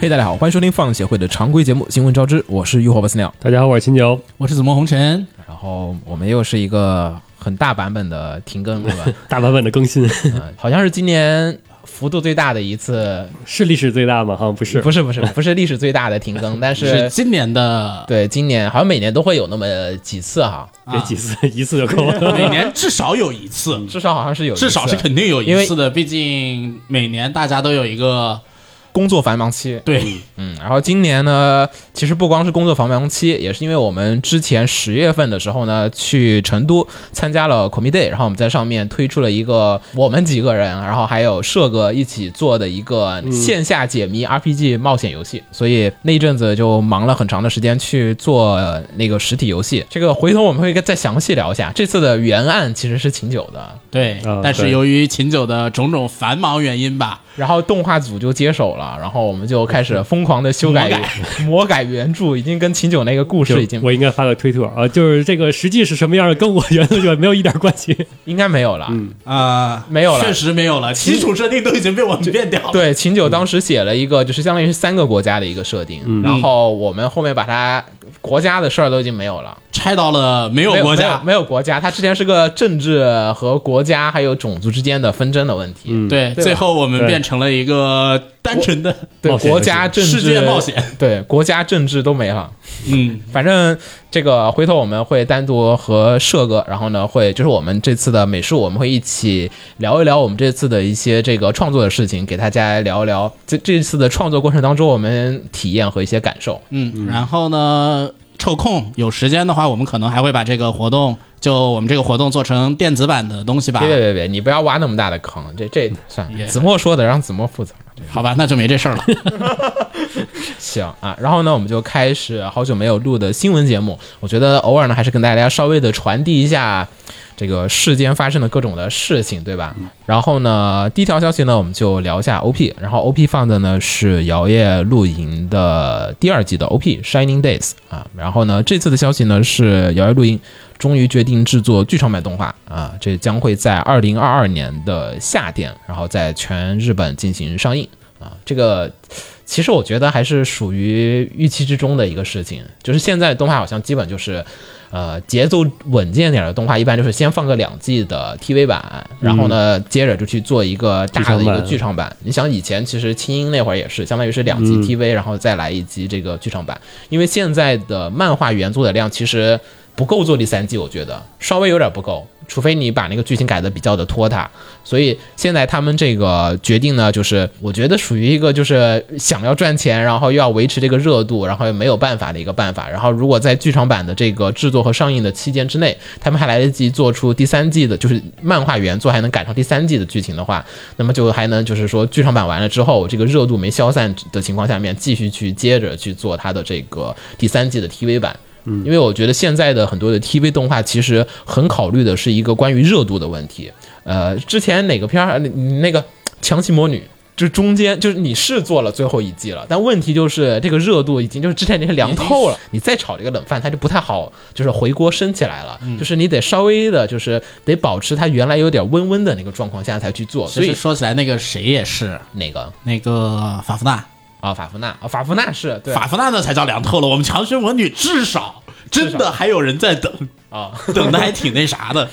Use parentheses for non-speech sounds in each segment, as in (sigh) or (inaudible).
嘿，大家好，欢迎收听放协会的常规节目《新闻招之》，我是浴火不死鸟。大家好，我是秦九。我是紫梦红尘，然后我们又是一个很大版本的停更，对吧？(laughs) 大版本的更新嗯，好像是今年幅度最大的一次，(laughs) 是历史最大吗？好像不是。不是不是 (laughs) 不是历史最大的停更，但是是今年的对今年好像每年都会有那么几次哈，别几次，一次就够了。每年至少有一次，至少好像是有一次，至少是肯定有因为一次的，毕竟每年大家都有一个工作繁忙期，对。嗯，然后今年呢，其实不光是工作繁忙期，也是因为我们之前十月份的时候呢，去成都参加了 Comi Day，然后我们在上面推出了一个我们几个人，然后还有社哥一起做的一个线下解谜 RPG 冒险游戏，所以那一阵子就忙了很长的时间去做呃那个实体游戏。这个回头我们会再详细聊一下。这次的原案其实是秦九的，对啊，但是由于秦九的种种繁忙原因吧，然后动画组就接手了，然后我们就开始疯狂的修改魔改 (laughs) 原著，已经跟秦九那个故事已经我应该发个推特啊，就是这个实际是什么样的，跟我原著就没有一点关系。(laughs) 应该没有了。嗯啊，没有了确实没有了，基础设定都已经被我们变掉了。对，秦九当时写了一个，就是相当于是三个国家的一个设定，然后我们后面把它国家的事儿都已经没有了，拆到了没有国家。没有，没有国家，它之前是个政治和国家还有种族之间的纷争的问题。对，对最后我们变成了一个单纯的，对，国家政治、世界冒险，对国家政治都没了。嗯，反正这个回头我们会单独和社哥，然后呢会就是我们这次的美术，我们会一起聊一聊我们这次的一些这个创作的事情，给大家聊一聊这这次的创作过程当中我们体验和一些感受。嗯，然后呢，抽空有时间的话，我们可能还会把这个活动，就我们这个活动做成电子版的东西吧别。别别别，你不要挖那么大的坑，这这算了。子墨说的，让子墨负责。好吧，那就没这事儿了。(laughs) 行啊，然后呢，我们就开始好久没有录的新闻节目。我觉得偶尔呢，还是跟大家稍微的传递一下这个世间发生的各种的事情，对吧？然后呢，第一条消息呢，我们就聊一下 OP。然后 OP 放的呢是《摇曳露营》的第二季的 OP《Shining Days》啊。然后呢，这次的消息呢是《摇曳露营》终于决定制作剧场版动画啊，这将会在二零二二年的夏天，然后在全日本进行上映啊。这个其实我觉得还是属于预期之中的一个事情，就是现在动画好像基本就是，呃，节奏稳健点的动画，一般就是先放个两季的 TV 版，然后呢，接着就去做一个大的一个剧场版。你想以前其实轻音那会儿也是，相当于是两季 TV，、然后再来一集这个剧场版，因为现在的漫画原作的量其实不够做第三季，我觉得稍微有点不够。除非你把那个剧情改的比较的拖沓，所以现在他们这个决定呢，就是我觉得属于一个就是想要赚钱，然后又要维持这个热度，然后又没有办法的一个办法。然后如果在剧场版的这个制作和上映的期间之内，他们还来得及做出第三季的，就是漫画原作还能赶上第三季的剧情的话，那么就还能就是说剧场版完了之后，这个热度没消散的情况下面，继续去接着去做它的这个第三季的 TV 版。因为我觉得现在的很多的 TV 动画其实很考虑的是一个关于热度的问题。呃，之前哪个片儿，那那个《强袭魔女》。就中间就是你是做了最后一季了，但问题就是这个热度已经就是之前那些凉透了，你再炒这个冷饭，它就不太好，就是回锅升起来了。就是你得稍微的，就是得保持它原来有点温温的那个状况下才去做。所以说起来，那个谁也是哪个那个法芙娜，啊？法芙娜啊，法芙娜是对法芙娜那才叫凉透了。我们强生魔女至少真的还有人在等，啊，(laughs) 等的还挺那啥的。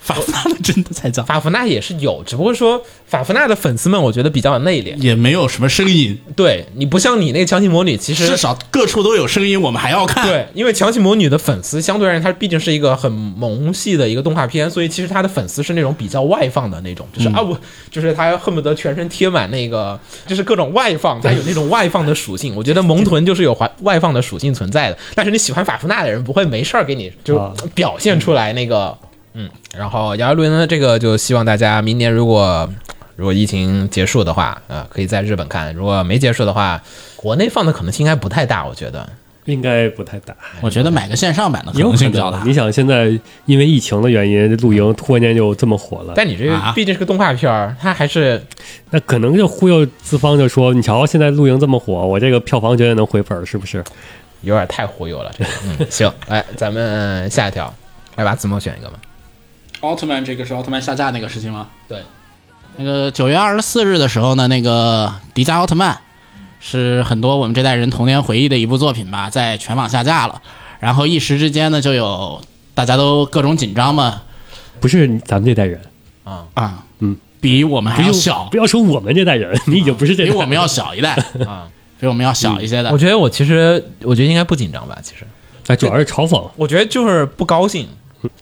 法芙娜的真的才叫，法芙娜也是有，只不过说法芙娜的粉丝们我觉得比较内敛。也没有什么声音，对你不像你那个强袭魔女，其实至少各处都有声音，我们还要看。对，因为强袭魔女的粉丝相对而言，它毕竟是一个很萌系的一个动画片，所以其实它的粉丝是那种比较外放的那种，就是、啊不就是他恨不得全身贴满那个，就是各种外放，它有那种外放的属性。我觉得萌豚就是有外外放的属性存在的，但是你喜欢法芙娜的人不会没事儿给你就啊表现出来那个。嗯然后摇一轮呢，这个就希望大家明年如果如果疫情结束的话，啊、可以在日本看；如果没结束的话，国内放的可能性应该不太大，我觉得。应该不太大，我觉得买个线上版的可能性比较大。。你想现在因为疫情的原因，露营突然间就这么火了，但你这毕竟是个动画片儿，它还是那可能就忽悠资方就说，你瞧现在露营这么火，我这个票房绝对能回本儿，是不是？有点太忽悠了。这个，嗯，(laughs) 行，来，咱们下一条，来把子墨选一个吧。奥特曼这个是奥特曼下架那个事情吗？对，那个九月二十四日的时候呢，那个迪迦奥特曼是很多我们这代人童年回忆的一部作品吧，在全网下架了。然后一时之间呢，就有大家都各种紧张嘛，不是咱们这代人，啊。啊，嗯，比我们还要小。不，要说我们这代人，你已经不是这代人比我们要小一代。啊，比我们要小一些的我。觉得我其实我觉得应该不紧张吧，其实哎，主要是嘲讽，我觉得就是不高兴，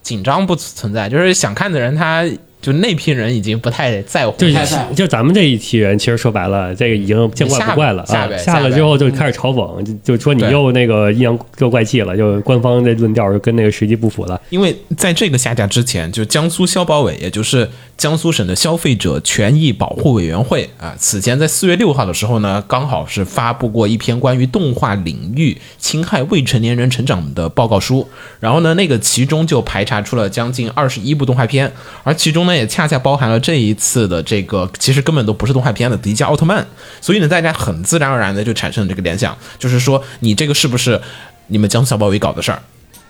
紧张不存在，就是想看的人他就那批人已经不太在乎就就咱们这一批人，其实说白了，这个已经见怪不怪了啊。下下呗下了之后就开始嘲讽，就就说你又那个阴阳又怪气了，就官方这论调就跟那个实际不符了。因为在这个下架之前，就江苏消保委，也就是江苏省的消费者权益保护委员会啊，此前在四月六号的时候呢，刚好是发布过一篇关于动画领域侵害未成年人成长的报告书。然后呢，那个其中就排查出了将近二十一部动画片，而其中呢也恰恰包含了这一次的这个其实根本都不是动画片的迪迦奥特曼。所以呢，大家很自然而然的就产生了这个联想，就是说你这个是不是你们江苏消保委搞的事儿？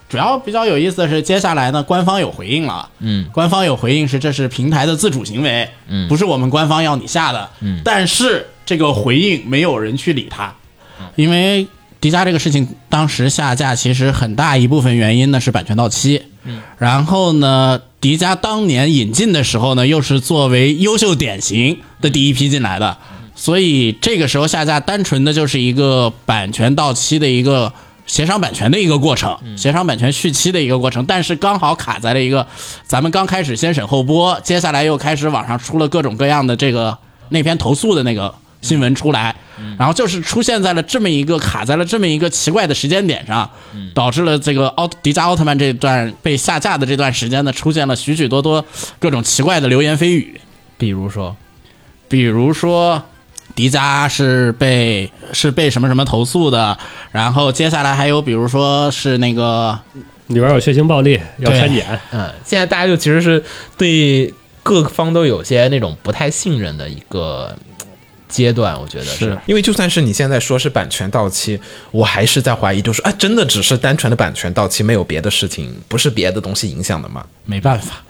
主要比较有意思的是，接下来呢，官方有回应了。嗯，官方有回应是这是平台的自主行为，嗯，不是我们官方要你下的。嗯，但是这个回应没有人去理他，因为迪迦这个事情当时下架，其实很大一部分原因呢是版权到期。嗯，然后呢，迪迦当年引进的时候呢，又是作为优秀典型的第一批进来的，所以这个时候下架单纯的就是一个版权到期的一个协商版权的一个过程，协商版权续期的一个过程，但是刚好卡在了一个咱们刚开始先审后播，接下来又开始网上出了各种各样的这个那篇投诉的那个新闻出来，然后就是出现在了这么一个卡在了这么一个奇怪的时间点上，导致了这个奥迪迦奥特曼这段被下架的这段时间呢，出现了许许多多各种奇怪的流言蜚语，比如说，比如说。迪迦是被是被什么什么投诉的，然后接下来还有比如说是那个里边有血腥暴力，要对删减。嗯，现在大家就其实是对各方都有些那种不太信任的一个嗯阶段，我觉得是。因为就算是你现在说是版权到期，我还是在怀疑，就是啊，真的只是单纯的版权到期，没有别的事情，不是别的东西影响的吗？没办法，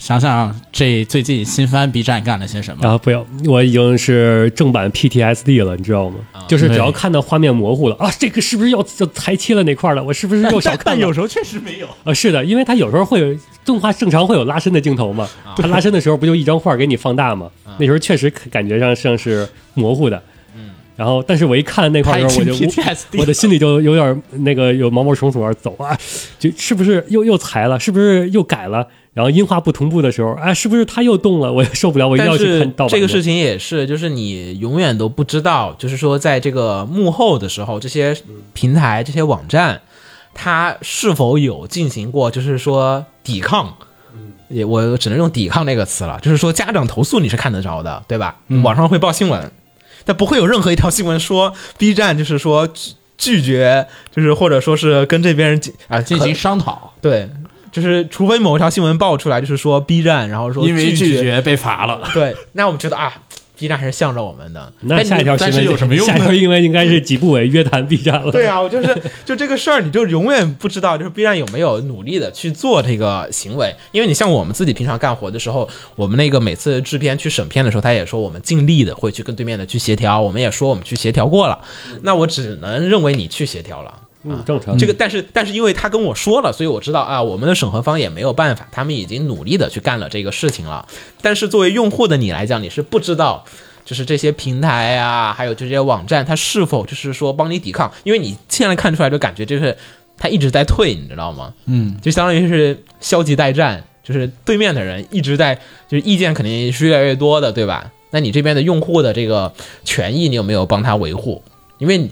想想这最近新番 B 站干了些什么？啊不要，我已经是正版 PTSD 了，你知道吗？就是只要看到画面模糊了啊，这个是不是要要裁切了那块儿了？我是不是又少看 (laughs) 有？时候确实没有。(laughs) 啊，是的，因为它有时候会有动画正常会有拉伸的镜头嘛，(laughs) 它拉伸的时候不就一张画给你放大吗？那时候确实感觉上像是模糊的。然后，但是我一看那块儿的时候，我就我的心里就有点那个有毛毛虫从那儿走啊，就是不是又又裁了，是不是又改了？然后音画不同步的时候，啊，是不是它又动了？我也受不了，我一定要去看盗版。这个事情也是，就是你永远都不知道，(laughs) 就是说在这个幕后的时候，这些平台、这些网站，它是否有进行过，就是说抵抗。也我只能用“抵抗”这个词了，就是说家长投诉你是看得着的，对吧？网上会报新闻，但不会有任何一条新闻说 B 站就是说拒拒绝，就是或者说是跟这边人进啊进行商讨，对，就是除非某一条新闻爆出来，就是说 B 站，然后说因为拒绝绝被罚了。对，那我们觉得啊，B 站还是向着我们的。那下一条新但是闻有什么用呢下一条新闻应该是几部委约谈 B 站了。对啊，我就是就这个事儿，你就永远不知道，就是 B 站有没有努力的去做这个行为。因为你像我们自己平常干活的时候，我们那个每次制片去审片的时候，他也说我们尽力的会去跟对面的去协调，我们也说我们去协调过了。那我只能认为你去协调了。嗯，正常。这个，但是但是因为他跟我说了，所以我知道啊，我们的审核方也没有办法，他们已经努力的去干了这个事情了。但是作为用户的你来讲，你是不知道，就是这些平台啊，还有这些网站，它是否就是说帮你抵抗，因为你现在看出来就感觉就是他一直在退，你知道吗？嗯，就相当于是消极待战，就是对面的人一直在，就是意见肯定是越来越多的，对吧？那你这边的用户的这个权益，你有没有帮他维护？因为你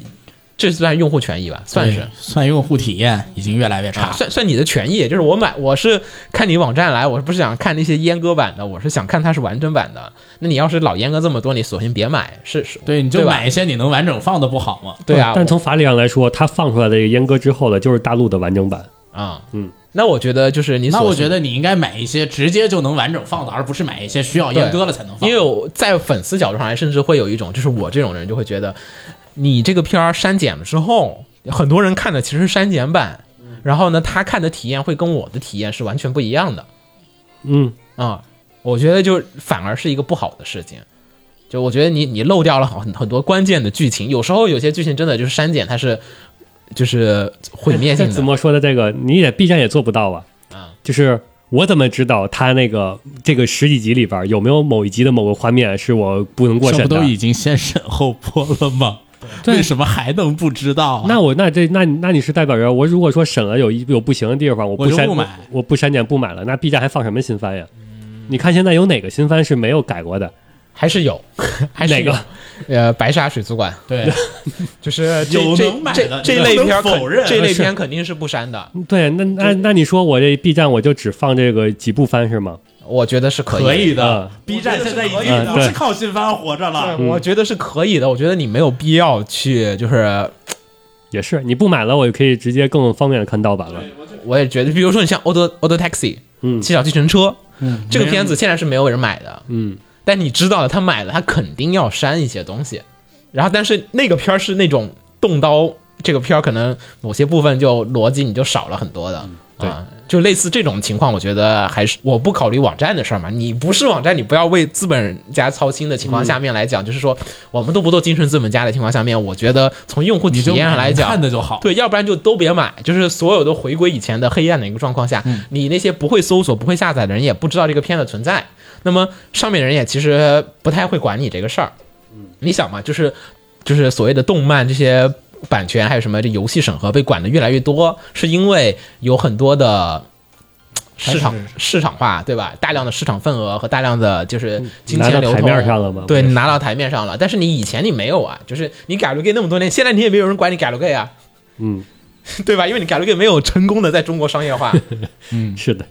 这算用户权益吧？算是。算用户体验已经越来越差。算算你的权益，就是我买，我是看你网站来，我不是想看那些阉割版的，我是想看它是完整版的。那你要是老阉割这么多，你索性别买，是是，对，你就买一些你能完整放的不好吗？对啊，但从法理上来说，它放出来的这个阉割之后的，就是大陆的完整版。啊，嗯，那我觉得就是你，那我觉得，你应该买一些直接就能完整放的，而不是买一些需要阉割了才能放。因为我在粉丝角度上来，甚至会有一种，就是我这种人就会觉得，你这个片儿删减了之后，很多人看的其实是删减版，然后呢，他看的体验会跟我的体验是完全不一样的。嗯，啊、我觉得就反而是一个不好的事情。就我觉得你你漏掉了很很多关键的剧情，有时候有些剧情真的就是删减，它是就是毁灭性的。像子墨说的这个，你也 B 站也做不到啊。啊，就是我怎么知道他那个这个十几集里边有没有某一集的某个画面是我不能过审的？这不都已经先审后播了吗？对为什么还能不知道啊？那我那这那那你是代表人，我如果说审了有一有不行的地方，我不删我不买我不删减不买了，那 B 站还放什么新番呀？你看现在有哪个新番是没有改过的？还是有，(laughs) 还是有哪个？呃，白沙水族馆对，(laughs) 就是这有这能买的这这类片否认这类片肯定是不删的，对，那那那你说我这 B 站我就只放这个几部番是吗？我觉得是可以的。可以的啊。B 站现在已经不是靠新番活着了。我觉得是可以的，我觉得你没有必要去，就是也是，你不买了，我就可以直接更方便的看盗版了。我也觉得，比如说你像《Auto Auto Taxi》嗯七小计程车，嗯这个片子现在是没有人买的，嗯，但你知道的，他买了，他肯定要删一些东西。然后，但是那个片儿是那种动刀，这个片儿可能某些部分就逻辑你就少了很多的。对啊，就类似这种情况，我觉得还是我不考虑网站的事儿嘛。你不是网站，你不要为资本家操心的情况下面来讲，就是说我们都不做精神资本家的情况下面，我觉得从用户体验上来讲，(laughs) 看的就好。对，要不然就都别买，就是所有都回归以前的黑暗的一个状况下，你那些不会搜索、不会下载的人也不知道这个片的存在，那么上面的人也其实不太会管你这个事儿。你想嘛，就是就是所谓的动漫这些版权还有什么这游戏审核被管的越来越多，是因为有很多的。市场市场化，对吧？大量的市场份额和大量的就是金钱流通面上了吗？对，你拿到台面上了，但是你以前你没有啊，就是你改了 gay 那么多年，现在你也没有人管你改了 gay 啊，嗯，(laughs) 对吧？因为你改了 gay 没有成功的在中国商业化嗯 (laughs) 是的，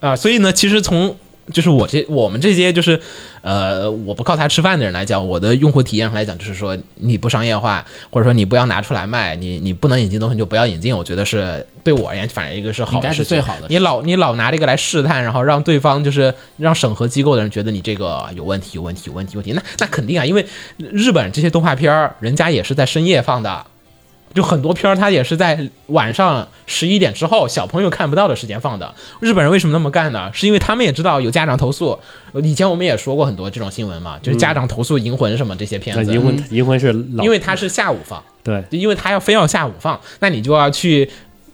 啊，所以呢，其实从就是我这我们这些就是呃我不靠它吃饭的人来讲，我的用户体验上来讲，就是说你不商业化，或者说你不要拿出来卖，你你不能引进东西就不要引进，我觉得是对我而言反正一个是好应该是最好的你老你老拿这个来试探，然后让对方就是让审核机构的人觉得你这个有问题，有问题，有问题，有问题，那那肯定啊，因为日本这些动画片儿，人家也是在深夜放的。就很多片儿，它也是在晚上十一点之后，小朋友看不到的时间放的。日本人为什么那么干呢？是因为他们也知道有家长投诉。呃以前我们也说过很多这种新闻嘛，就是家长投诉《银魂》什么这些片子，那银魂银魂是老，因为它是下午放，对因为他要非要下午放，那你就要去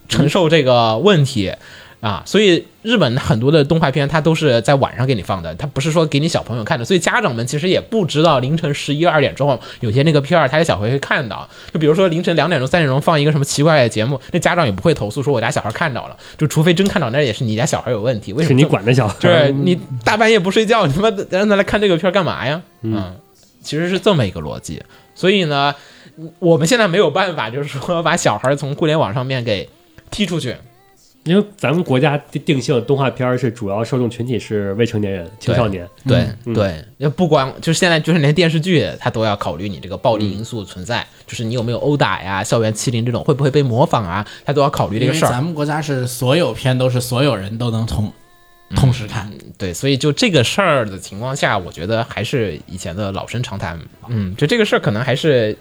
承受这个问题。啊，所以日本很多的动画片，它都是在晚上给你放的，它不是说给你小朋友看的，所以家长们其实也不知道凌晨十一二点之后有些那个片儿，他的小孩会看到。就比如说凌晨两点钟、三点钟放一个什么奇怪的节目，那家长也不会投诉说我家小孩看到了，就除非真看到，那也是你家小孩有问题。为什 (laughs) 是你么这么管的小孩，对你大半夜不睡觉，你他妈的让他来看这个片儿干嘛呀？嗯，其实是这么一个逻辑。所以呢，我们现在没有办法，就是说把小孩从互联网上面给踢出去。因为咱们国家定定性动画片儿是主要受众群体是未成年人、青少年，对、嗯对，要不光就是现在就是连电视剧它都要考虑你这个暴力因素存在，就是你有没有殴打呀、校园欺凌这种会不会被模仿啊，它都要考虑这个事儿。咱们国家是所有片都是所有人都能同同时看，对，所以就这个事儿的情况下，我觉得还是以前的老生常谈。嗯，就这个事儿可能还是，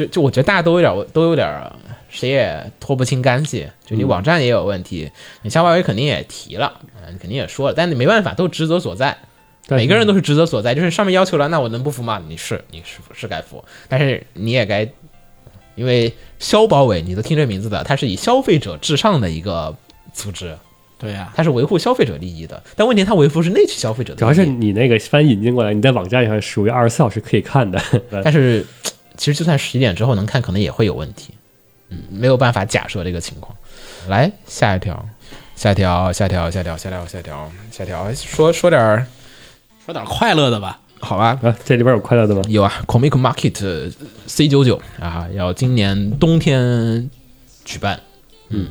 就就我觉得大家都有点都有点谁也脱不清干系。就你网站也有问题，你像外围肯定也提了，嗯，肯定也说了，但你没办法，都职责所在。对每个人都是职责所在，就是上面要求了，那我能不服吗？你是你是是该服，但是你也该，因为消保委你都听这名字的，它是以消费者至上的一个组织，对呀、它是维护消费者利益的。但问题它维护是内区消费者的，主要是你那个翻引进过来，你在网站上属于二十四小时可以看的，但是其实就算十一点之后能看，可能也会有问题。嗯，没有办法假设这个情况。来下一条，下一条，下一条，下一条，下一条，下一条，下一条，说说点儿说点快乐的吧。好吧，啊，这里边有快乐的吗？有啊，Comic Market C 九九啊，要今年冬天举办。嗯，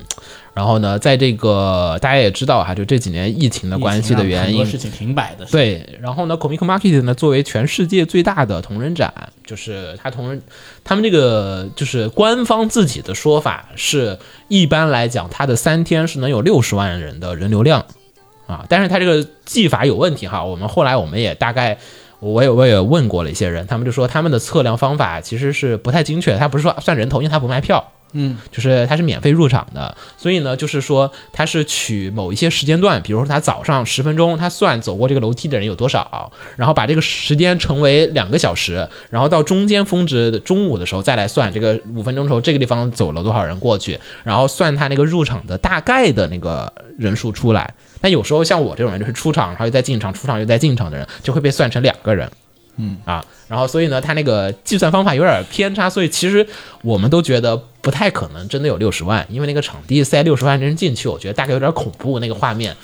然后呢，在这个大家也知道哈，就这几年疫情的关系的原因很多，事情停摆的。，对，然后呢，Comic Market 呢，作为全世界最大的同人展，就是它同人，他们这个就是官方自己的说法是，一般来讲，它的三天是能有六十万人的人流量啊，但是它这个技法有问题哈。我们后来我们也大概。我也我也问过了一些人，他们就说他们的测量方法其实是不太精确，他不是说算人头，因为他不卖票，嗯，就是它是免费入场的，所以呢，就是说它是取某一些时间段，比如说他早上十分钟，他算走过这个楼梯的人有多少，然后把这个时间乘为两个小时，然后到中间峰值的中午的时候再来算这个五分钟的时候这个地方走了多少人过去，然后算他那个入场的大概的那个人数出来。但有时候像我这种人，就是出场然后又再进场，出场又再进场的人，就会被算成两个人。嗯啊，然后所以呢，他那个计算方法有点偏差，所以其实我们都觉得不太可能真的有六十万，因为那个场地塞六十万人进去，我觉得大概有点恐怖那个画面。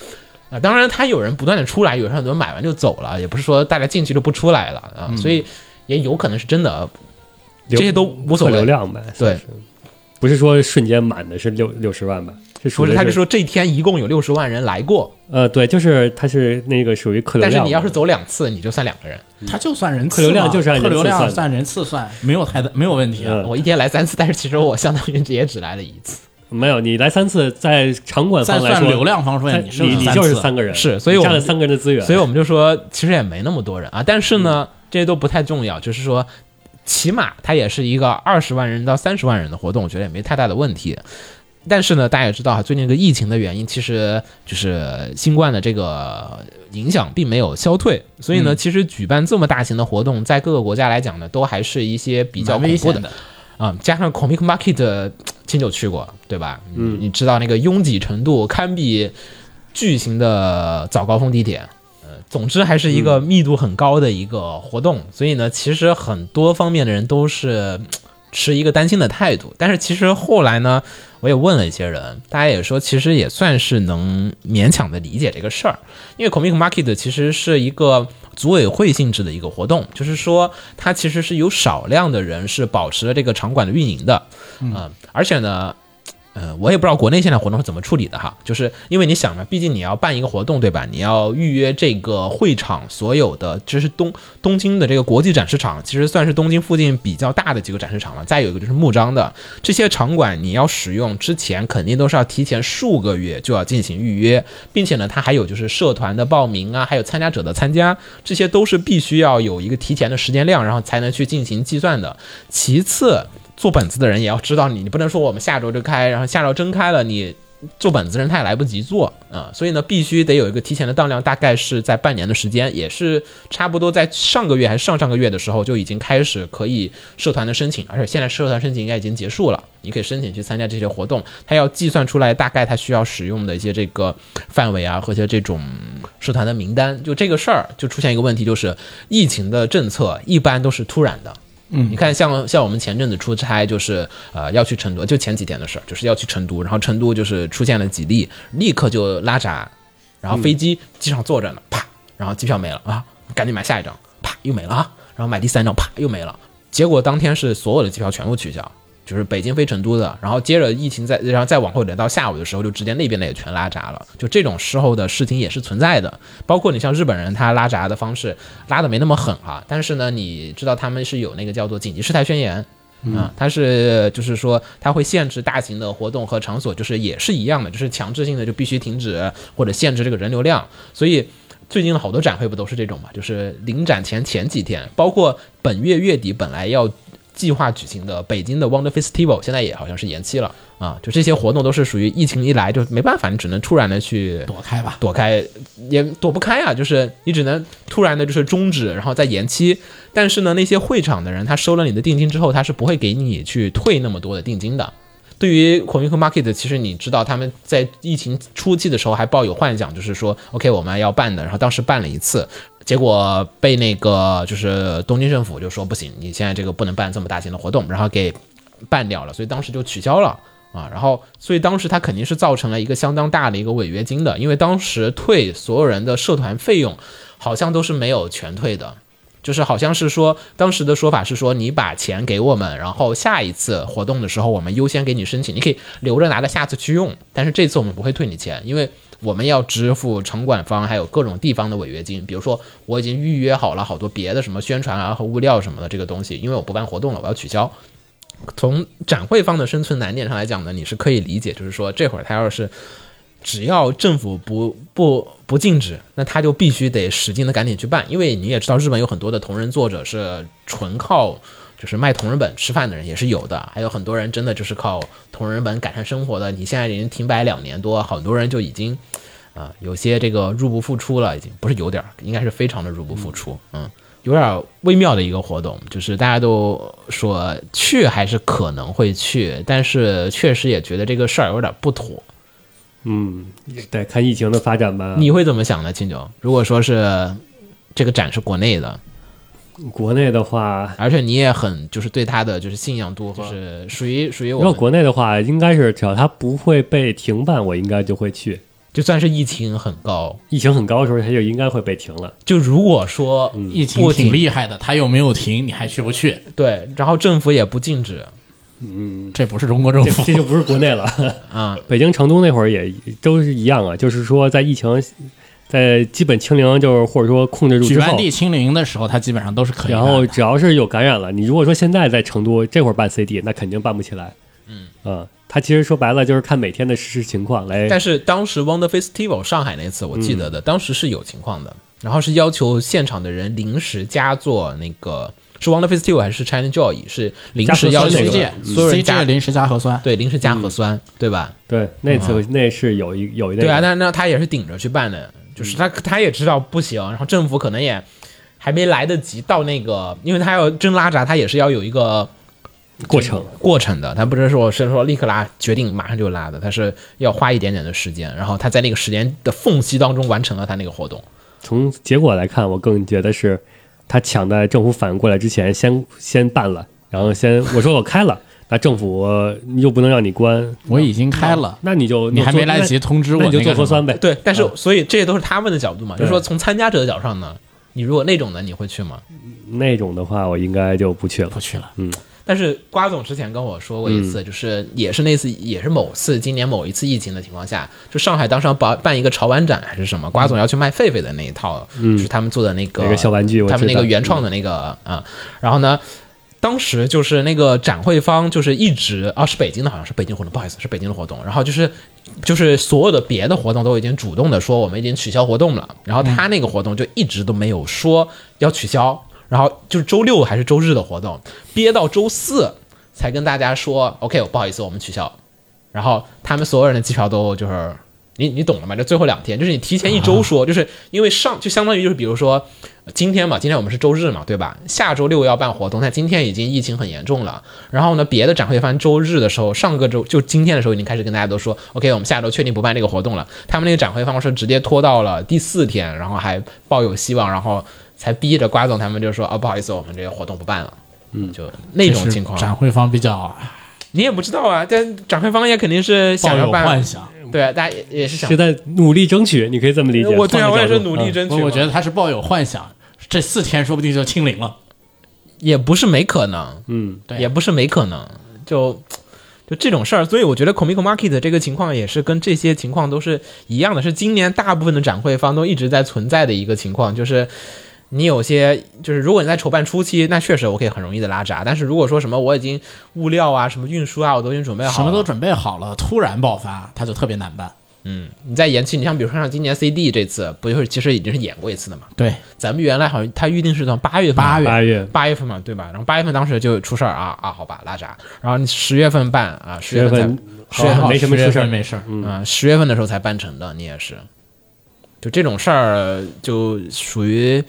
啊，当然他有人不断的出来，有人很多人买完就走了，也不是说大家进去就不出来了啊，所以也有可能是真的，这些都无所谓。流量呗，对，不是说瞬间满的是六六十万吧？是属于不是他就说这天一共有六十万人来过，呃，对，就是他是那个属于客流量，但是你要是走两次，你就算两个人。他就算人次客流量就是按人次客流量算人次算，没有太大没有问题啊。嗯我一天来三次，但是其实我相当于也只来了一次。没有你来三次，在场馆方来说，算流量方它面，你剩你就是三个人，是所以我占了三个人的资源，所以我们就说，其实也没那么多人啊。但是呢，这些都不太重要，就是说，起码它也是一个二十万人到三十万人的活动，我觉得也没太大的问题。但是呢，大家也知道哈，最近这个疫情的原因，其实就是新冠的这个影响并没有消退，所以呢，其实举办这么大型的活动，在各个国家来讲呢，都还是一些比较蛮危恐怖的险的。啊、加上 Comic Market，清酒去过对吧？嗯，你知道那个拥挤程度堪比巨型的早高峰地铁。呃，总之还是一个密度很高的一个活动，所以呢，其实很多方面的人都是嘖持一个担心的态度。但是其实后来呢，我也问了一些人，大家也说其实也算是能勉强的理解这个事儿，因为 Comic Market 其实是一个组委会性质的一个活动，就是说它其实是有少量的人是保持了这个场馆的运营的，嗯、而且呢。呃，我也不知道国内现在活动是怎么处理的哈，就是因为你想嘛，毕竟你要办一个活动，对吧？你要预约这个会场所有的，这是东东京的这个国际展示场，其实算是东京附近比较大的几个展示场了。再有一个就是木章的这些场馆，你要使用之前肯定都是要提前数个月就要进行预约，并且呢，它还有就是社团的报名啊，还有参加者的参加，这些都是必须要有一个提前的时间量，然后才能去进行计算的。其次，做本子的人也要知道你，你不能说我们下周就开，然后下周真开了，你做本子人他也来不及做啊、所以呢，必须得有一个提前的当量，大概是在半年的时间，也是差不多在上个月还是上上个月的时候就已经开始可以社团的申请，而且现在社团申请应该已经结束了，你可以申请去参加这些活动，他要计算出来大概他需要使用的一些这个范围啊和一些这种社团的名单，就这个事儿就出现一个问题，就是疫情的政策一般都是突然的。嗯，你看像，像我们前阵子出差，就是呃要去成都，就前几天的事儿，就是要去成都，然后成都就是出现了几例，立刻就拉闸，然后飞机机上坐着呢，啪，然后机票没了啊，赶紧买下一张，啪又没了啊，然后买第三张，啪又没了，结果当天是所有的机票全部取消，就是北京飞成都的，然后接着疫情再然后再往后等到下午的时候，就直接那边的也全拉闸了。就这种时候的事情也是存在的，包括你像日本人他拉闸的方式拉的没那么狠哈，但是呢，你知道他们是有那个叫做紧急事态宣言。啊，它是就是说，它会限制大型的活动和场所，就是也是一样的，就是强制性的就必须停止或者限制这个人流量。所以最近的好多展会不都是这种嘛？就是临展前前几天，包括本月月底本来要计划举行的北京的 Wonder Festival，现在也好像是延期了啊。就这些活动都是属于疫情一来就没办法，你只能突然的去躲开吧。躲开，也躲不开啊，就是你只能突然的就是终止，然后再延期。但是呢，那些会场的人他收了你的定金之后，他是不会给你去退那么多的定金的。对于 Comic Market，其实你知道他们在疫情初期的时候还抱有幻想，就是说 OK 我们要办的，然后当时办了一次，结果被那个就是东京政府就说不行，你现在这个不能办这么大型的活动，然后给办掉了，所以当时就取消了。啊，然后所以当时他肯定是造成了一个相当大的一个违约金的，因为当时退所有人的社团费用，好像都是没有全退的，就是好像是说当时的说法是说，你把钱给我们，然后下一次活动的时候我们优先给你申请，你可以留着拿着下次去用，但是这次我们不会退你钱，因为我们要支付城管方还有各种地方的违约金，比如说我已经预约好了好多别的什么宣传啊和物料什么的这个东西，因为我不办活动了，我要取消。从展会方的生存难点上来讲呢，你是可以理解，就是说这会儿他要是只要政府不不不禁止，那他就必须得使劲的赶紧去办，因为你也知道日本有很多的同人作者是纯靠就是卖同人本吃饭的人也是有的，还有很多人真的就是靠同人本改善生活的。你现在已经停摆两年多，很多人就已经啊、有些这个入不敷出了，已经不是有点儿，应该是非常的入不敷出，嗯。有点微妙的一个活动，就是大家都说去还是可能会去，但是确实也觉得这个事儿有点不妥。嗯，得看疫情的发展吧。你会怎么想呢，秦九？如果说是这个展是国内的，国内的话，而且你也很就是对他的就是信仰度，就是属于属于我们，如果国内的话，应该是只要它不会被停办，我应该就会去。就算是疫情很高，疫情很高的时候，它就应该会被停了。就如果说疫情挺厉害的，他又没有停，你还去不去？对，然后政府也不禁止这不是中国政府这就不是国内了。(laughs) 啊，北京、成都那会儿也都是一样啊，就是说在疫情在基本清零，就是或者说控制住之后，举办地清零的时候，它基本上都是可以然。后只要是有感染了，你如果说现在在成都这会儿办 CD，那肯定办不起来。嗯他其实说白了就是看每天的实时情况来。但是当时 Wonder Festival 上海那次我记得的，当时是有情况的，然后是要求现场的人临时加做那个是 Wonder Festival 还是 China Joy 是临时要求所有人加临时加核酸，对临时加核酸，对吧？对那次那是有一有一那对啊，那那他也是顶着去办的，就是他他也知道不行，然后政府可能也还没来得及到那个，因为他要真拉闸，他也是要有一个过程。过程的，他不是说是说立刻拉，决定马上就拉的，他是要花一点点的时间，然后他在那个时间的缝隙当中完成了他那个活动。从结果来看，我更觉得是他抢在政府反应过来之前先先办了，然后先我说我开了，(laughs) 那政府又不能让你关，我已经开了，那你就你还没来得及通知我你就做核酸呗。对，但是所以这些都是他们的角度嘛，就是说从参加者的角度上呢，你如果那种的你会去吗？那种的话，我应该就不去了不。去了。但是瓜总之前跟我说过一次，就是也是那次也是某次今年某一次疫情的情况下，就上海当时要办办一个潮玩展还是什么，瓜总要去卖狒狒的那一套，就是他们做的那个那个小玩具他们那个原创的那个啊，然后呢。当时就是那个展会方，就是一直啊是北京的，好像是北京活动，不好意思，是北京的活动。然后就是就是所有的别的活动都已经主动的说我们已经取消活动了，然后他那个活动就一直都没有说要取消，然后就是周六还是周日的活动，憋到周四才跟大家说，OK，不好意思，我们取消。然后他们所有人的机票都就是你你懂了吗？就最后两天，就是你提前一周说，就是因为上就相当于就是比如说今天嘛，今天我们是周日嘛，对吧？下周六要办活动，但今天已经疫情很严重了。然后呢，别的展会方周日的时候，上个周就今天的时候已经开始跟大家都说，OK，我们下周确定不办这个活动了。他们那个展会方说直接拖到了第四天，然后还抱有希望，然后才逼着瓜总他们就说，啊，不好意思，我们这个活动不办了。嗯，就那种情况，展会方比较你也不知道啊，但展会方也肯定是想要办，幻想。对啊，大家也也是想是在努力争取，你可以这么理解。我对啊，我也是努力争取我觉得他是抱有幻想，这四天说不定就清零了。也不是没可能，嗯，对也不是没可能，就就这种事儿。所以我觉得 Comic Market 这个情况也是跟这些情况都是一样的，是今年大部分的展会方都一直在存在的一个情况，就是。你有些就是，如果你在筹办初期，那确实我可以很容易的拉闸。但是如果说什么我已经物料啊、什么运输啊，我都已经准备好了，什么都准备好了，突然爆发，它就特别难办。嗯，你再延期，你像比如说像今年 CD 这次，不就是其实已经是演过一次的嘛？对，咱们原来好像他预定是到八月份，八月八月八月份嘛，对吧？然后八月份当时就出事儿啊啊，好吧，拉闸。然后你十月份办啊，十十月份十月份没什么出事儿，没事儿。啊，十月份的时候才办成的，你也是。就这种事儿，就属于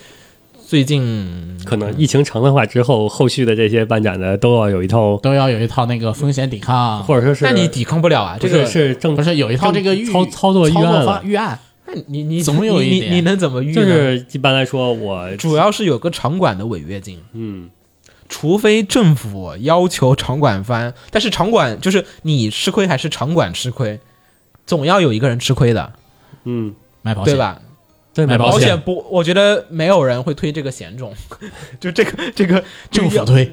最近可能疫情常态化之后，后续的这些办展的都要有一套，都要有一套那个风险抵抗，或者说是那你抵抗不了啊，这个是正不是有一套这个预操操作预案了，预案，那你你总有一点你你你能怎么预呢？就是一般来说我主要是有个场馆的违约金，嗯。除非政府要求场馆方，但是场馆就是你吃亏还是场馆吃亏，总要有一个人吃亏的，嗯。买保险。对？吧？对买保保险险不，我觉得没有人会推这个险种，(laughs) 就这个这个 (laughs) 政府推，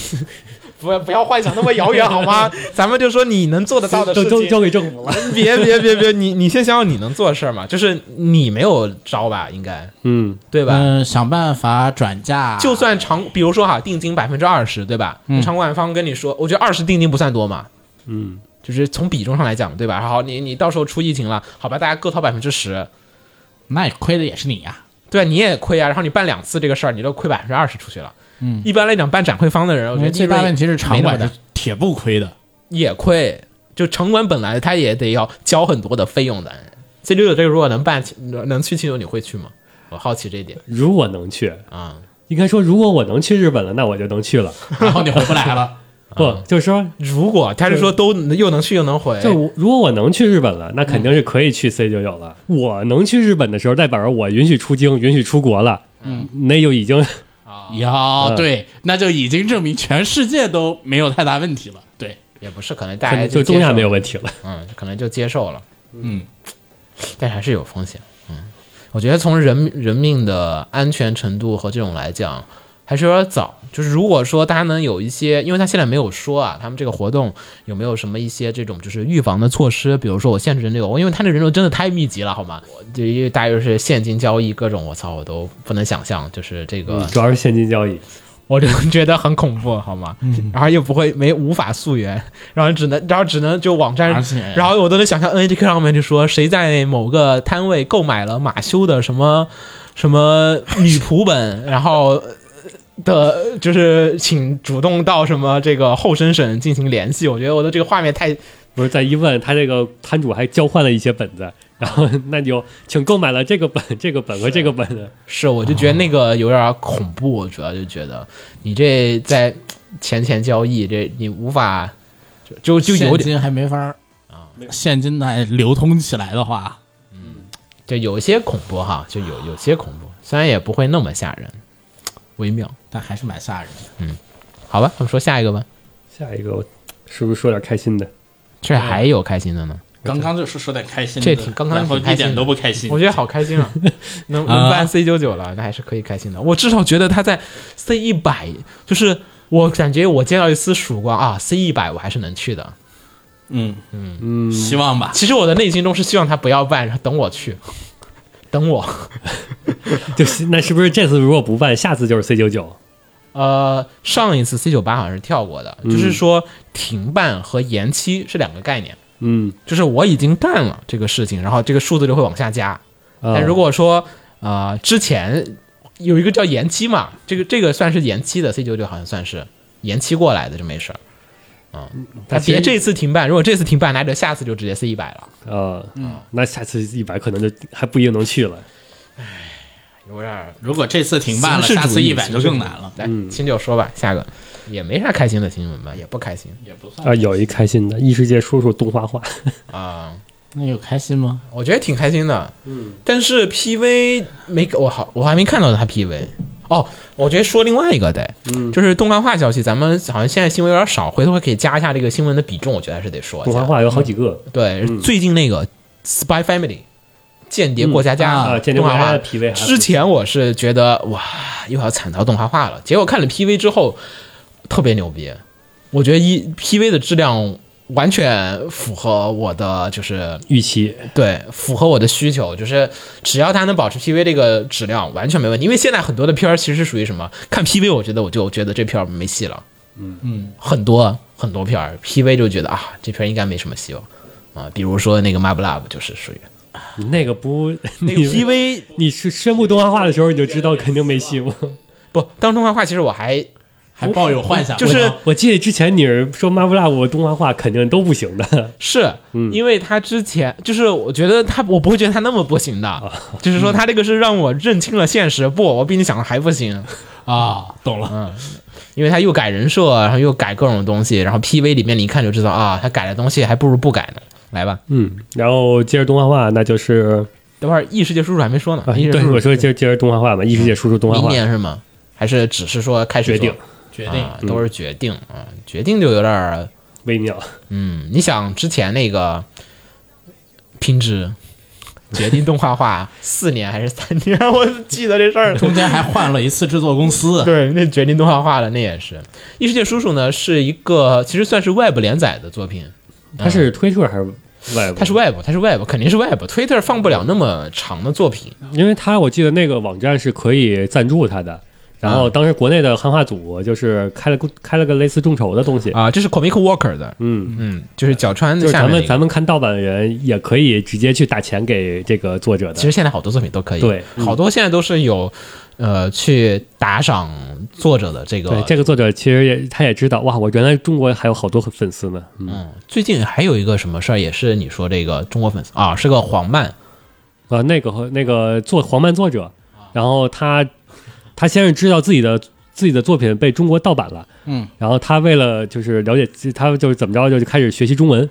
(laughs) 不要不要幻想那么遥远好吗？咱们就说你能做得到的事情，交给政府了。别别别别，你你先想想你能做的事儿嘛，就是你没有招吧，应该嗯，对吧？嗯，想办法转嫁，就算长，比如说哈，定金百分之二十，对吧？嗯场馆方跟你说，我觉得二十定金不算多嘛，嗯，就是从比重上来讲，对吧？好，你你到时候出疫情了，好吧，大家各掏百分之十，那也亏的也是你呀。对啊，你也亏啊，然后你办两次这个事儿，你都亏百分之二十出去了。嗯，一般来讲，办展会方的人，我觉得最大问题是场馆的是铁不亏的，也亏，就场馆本来他也得要交很多的费用的。C 六九这个如果能办能去清酒，你会去吗？我好奇这一点如果能去，啊。应该说如果我能去日本了，那我就能去了。(laughs) 然后你回不来了。不，就是说，如果他是说都又能去又能回，就如果我能去日本了，那肯定是可以去 C 九九了。我能去日本的时候，代表着我允许出京，允许出国了。嗯，那就已经 (laughs) 呀，嗯对，那就已经证明全世界都没有太大问题了。对，也不是，可能大家就中亚没有问问题了。嗯，可能就接受了，嗯，(sniffs) 但还是有风险。嗯，我觉得从人人命的安全程度和这种来讲，还是有点早。就是如果说大家能有一些，因为他现在没有说啊，他们这个活动有没有什么一些这种就是预防的措施，比如说我限制人流，因为他这人流真的太密集了，好吗？就因为大家就是现金交易各种，我操，我都不能想象，就是这个。主要是现金交易。(laughs) 我就觉得很恐怖，好吗？然后又不会没无法溯源，然后只能然后只能就网站然后我都能想象 NHK 上面就说谁在某个摊位购买了马修的什么什么女仆本，然后呃的就是请主动到什么这个后生省进行联系。我觉得我的这个画面太不是再一问，他这个摊主还交换了一些本子，然后那就请购买了这个本、这个本和这个本的。是，我就觉得那个有点恐怖。我主要就觉得你这在钱钱交易，这你无法就就就有金还没法儿啊，现金还流通起来的话，嗯就有些恐怖哈，就有有些恐怖，虽然也不会那么吓人，微妙。但还是蛮吓人的。嗯好吧，我们说下一个吧。下一个我是不是说点开心的？这还有开心的呢，刚刚就是说点开心的，这挺刚刚挺开心一点都不开心我。觉得好开心啊！(laughs) 能啊能办 C 九九了，那还是可以开心的。我至少觉得他在 C 一百，就是我感觉我见到一丝曙光啊！C 一百我还是能去的。嗯，嗯，希望吧。其实我的内心中是希望他不要办，然后等我去，等我。(laughs) 就是那是不是这次如果不办，下次就是 C 九九？呃，上一次 C 九八好像是跳过的，就是说停办和延期是两个概念。嗯，就是我已经干了这个事情，然后这个数字就会往下加。啊但如果说呃之前有一个叫延期嘛，这个这个算是延期的 C 九九好像算是延期过来的，就没事儿。嗯、他别这次停办，如果这次停办，那就下次就直接 C 一百了。啊，那下次一百可能就还不一定能去了。有点如果这次停办了，下次一百就更难了。来，秦九说吧，下个也没啥开心的新闻吧，也不开心也不算啊，有一开心的，异世界叔叔动画化。啊。(laughs) 那有开心吗？我觉得挺开心的，嗯，但是 PV 没我好，我还没看到他 PV。哦，我觉得说另外一个得，嗯，就是动画化消息，咱们好像现在新闻有点少，回头可以加一下这个新闻的比重，我觉得还是得说一下。动画化有好几个对，最近那个 Spy Family 间谍过家家、嗯啊，间谍动画化国家的 PV 之前我是觉得哇，又要惨遭动画化了，结果看了 PV 之后特别牛逼，我觉得一 PV 的质量完全符合我的就是预期，对，符合我的需求，就是只要它能保持 PV 这个质量，完全没问题。因为现在很多的片儿其实是属于什么，看 PV 我觉得我就觉得这片儿没戏了。嗯嗯，很多很多片儿 PV 就觉得啊，这片儿应该没什么希望啊。比如说那个 My Love 就是属于那个不，那个 (laughs) PV (laughs) 你是宣布动画化的时候你就知道肯定没戏吗？不当动画化，其实我还还抱有幻想，就是我记得之前你是说 Marvel Love 动画化肯定都不行的，(laughs) 是，因为他之前就是我觉得他，我不会觉得他那么不行的，就是说他这个是让我认清了现实，不，我比你想的还不行。啊，懂了。嗯因为他又改人设，然后又改各种东西，然后 PV 里面你一看就知道啊，他改的东西还不如不改呢。来吧，嗯，然后接着动画化，那就是等会儿异世界叔叔还没说呢，啊，对异世界叔叔我说接着接着动画化嘛，异世界叔叔动画明，年是吗？还是只是说开始决定。决定。啊，都是决定啊，决定就有点微妙，嗯，你想之前那个拼之 (laughs) 决定动画化四年还是三年，我记得这事儿。中间还换了一次制作公司。(laughs) 对，那决定动画化的那也是。异世界叔叔呢，是一个其实算是 Web 连载的作品，它是推特还是外部？它是 Web，它是 Web，肯定是 Web。Twitter 放不了那么长的作品。因为它我记得那个网站是可以赞助它的。然后当时国内的汉化组就是开了个开了个类似众筹的东西啊，这是 Comic Walker 的，嗯嗯，就是角川就是咱们咱们看盗版的人也可以直接去打钱给这个作者的。其实现在好多作品都可以，对好多现在都是有呃去打赏作者的这个。对这个作者其实也他也知道哇，我原来中国还有好多粉丝呢。嗯，嗯，最近还有一个什么事儿，也是你说这个中国粉丝啊，是个黄漫，呃，那个和那个作黄漫作者，然后他他先是知道自己的自己的作品被中国盗版了，嗯，然后他为了就是了解他就是怎么着就开始学习中文，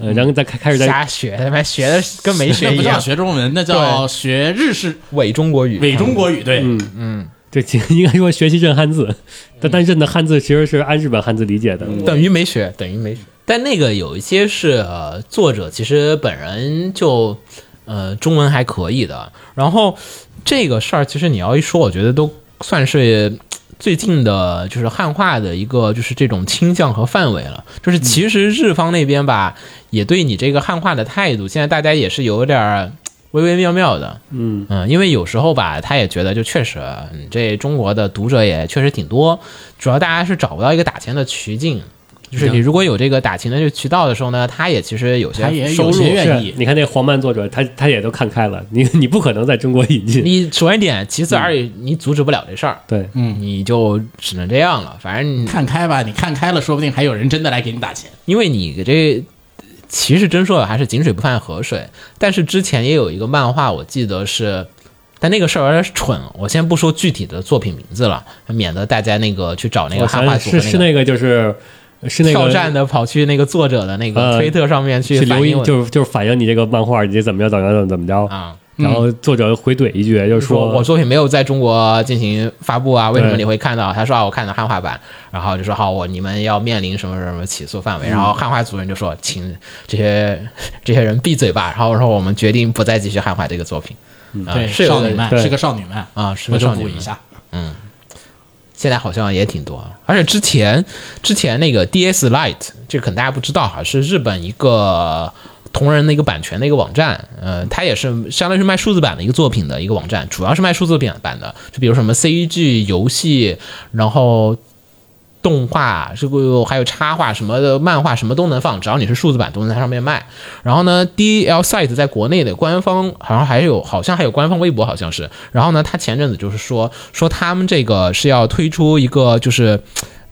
呃，然后再开开始在瞎学，他妈学的跟没学那不叫一样，学中文，那叫学日式伪中国语，伪中国语。对，嗯嗯，对其实应该说学习认汉字，但但认的汉字其实是按日本汉字理解的。等于没学，等于没学。但那个有一些是呃，作者其实本人就呃中文还可以的。然后这个事儿，其实你要一说，我觉得都算是最近的，就是汉化的一个就是这种倾向和范围了。就是其实日方那边吧，也对你这个汉化的态度，现在大家也是有点儿微微妙妙的。嗯，嗯，因为有时候吧，他也觉得就确实，嗯这中国的读者也确实挺多，主要大家是找不到一个打钱的渠径。就是你如果有这个打钱的这个渠道的时候呢，他也其实有些他也有收入。些愿意，你看那黄漫作者，他他也都看开了，你你不可能在中国引进。你首先一点，其次二，你阻止不了这事儿，对，你就只能这样了。反正你看开吧，你看开了，说不定还有人真的来给你打钱。因为你这其实真说还是井水不犯河水。但是之前也有一个漫画，我记得是，但那个事儿有点蠢。我先不说具体的作品名字了，免得大家那个去找那个我汉化组的想是是那个就是是那个挑战的跑去那个作者的那个呃推特上面去去留言，反映就是就是反映你这个漫画你怎么着怎么着怎么怎么着，啊。然后作者回怼一句，就是说说我作品没有在中国进行发布啊，为什么你会看到？他说啊，我看到汉化版，然后就说好，我你们要面临什么什么起诉范围，然后汉化组人就说，请这些这些人闭嘴吧，然后说我们决定不再继续汉化这个作品。啊对，是少女漫是个少女漫啊是个少女漫补一下。现在好像也挺多，而且之前之前那个 DS Light，这个可能大家不知道哈，是日本一个同人的一个版权的一个网站，嗯，它也是相当于是卖数字版的一个作品的一个网站，主要是卖数字版版的，就比如什么 CG 游戏，然后动画，这个还有插画什么的，漫画什么都能放，只要你是数字版都能在上面卖。然后呢，DL Site 在国内的官方好像还有，好像还有官方微博，好像是。然后呢，他前阵子就是说说他们这个是要推出一个就是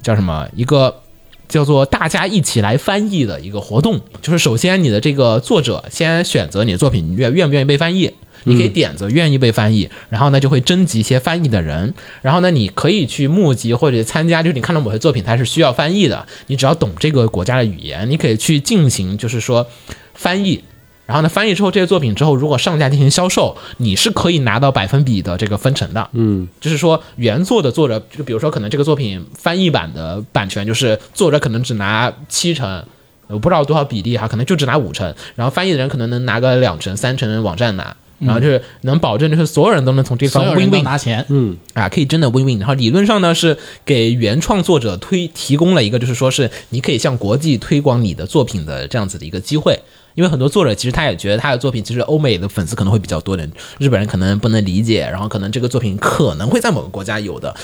叫什么一个。叫做大家一起来翻译的一个活动，就是首先你的这个作者先选择你的作品愿愿不愿意被翻译，你可以点子愿意被翻译，然后呢就会征集一些翻译的人，然后呢你可以去募集或者参加，就是你看到某些作品它是需要翻译的，你只要懂这个国家的语言，你可以去进行就是说翻译。然后呢，翻译之后这些作品之后，如果上架进行销售，你是可以拿到百分比的这个分成的。嗯，就是说原作的作者，就比如说可能这个作品翻译版的版权，就是作者可能只拿七成，我不知道多少比例哈，可能就只拿五成，然后翻译的人可能能拿个两成、三成，网站拿，然后就是能保证就是所有人都能从这方所有人 win 都 win 拿钱，嗯啊，可以真的 win win。然后理论上呢是给原创作者推提供了一个就是说是你可以向国际推广你的作品的这样子的一个机会。因为很多作者其实他也觉得他的作品其实欧美的粉丝可能会比较多点，日本人可能不能理解，然后可能这个作品可能会在某个国家有的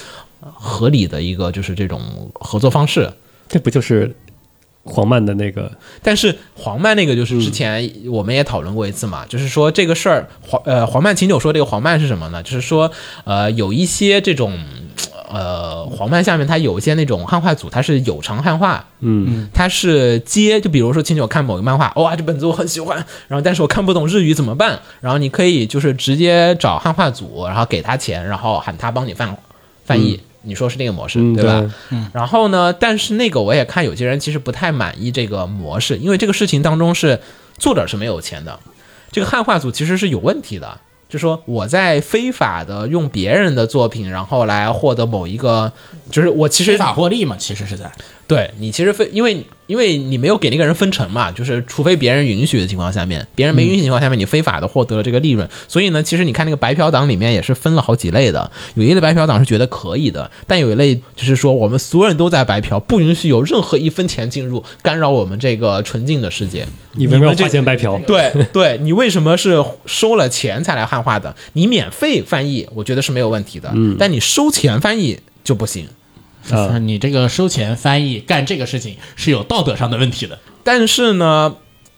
呃合理的一个就是这种合作方式。这不就是黄漫的那个但是黄漫那个就是之前我们也讨论过一次嘛，就是说这个事儿黄呃黄漫秦九说这个黄漫是什么呢？就是说呃有一些这种呃黄漫下面它有一些那种汉化组，它是有偿汉化，嗯它是接就比如说秦九看某个漫画，哇这本子我很喜欢，然后但是我看不懂日语怎么办？然后你可以就是直接找汉化组，然后给他钱，然后喊他帮你翻翻译。你说是那个模式、嗯对吧？嗯然后呢，但是那个我也看有些人其实不太满意这个模式，因为这个事情当中是作者是没有钱的，这个汉化组其实是有问题的。就说我在非法的用别人的作品，然后来获得某一个，就是我其实非法获利嘛，其实是在对你其实分，因为因为你没有给那个人分成嘛，就是除非别人允许的情况下面，别人没允许的情况下面，你非法的获得了这个利润，所以呢，其实你看那个白嫖党里面也是分了好几类的，有一类白嫖党是觉得可以的，但有一类就是说我们所有人都在白嫖，不允许有任何一分钱进入，干扰我们这个纯净的世界。你为什么要们这花钱白嫖？对对，你为什么是收了钱才来汉化的？你免费翻译，我觉得是没有问题的，嗯，但你收钱翻译就不行。啊，你这个收钱翻译干这个事情是有道德上的问题的。但是呢，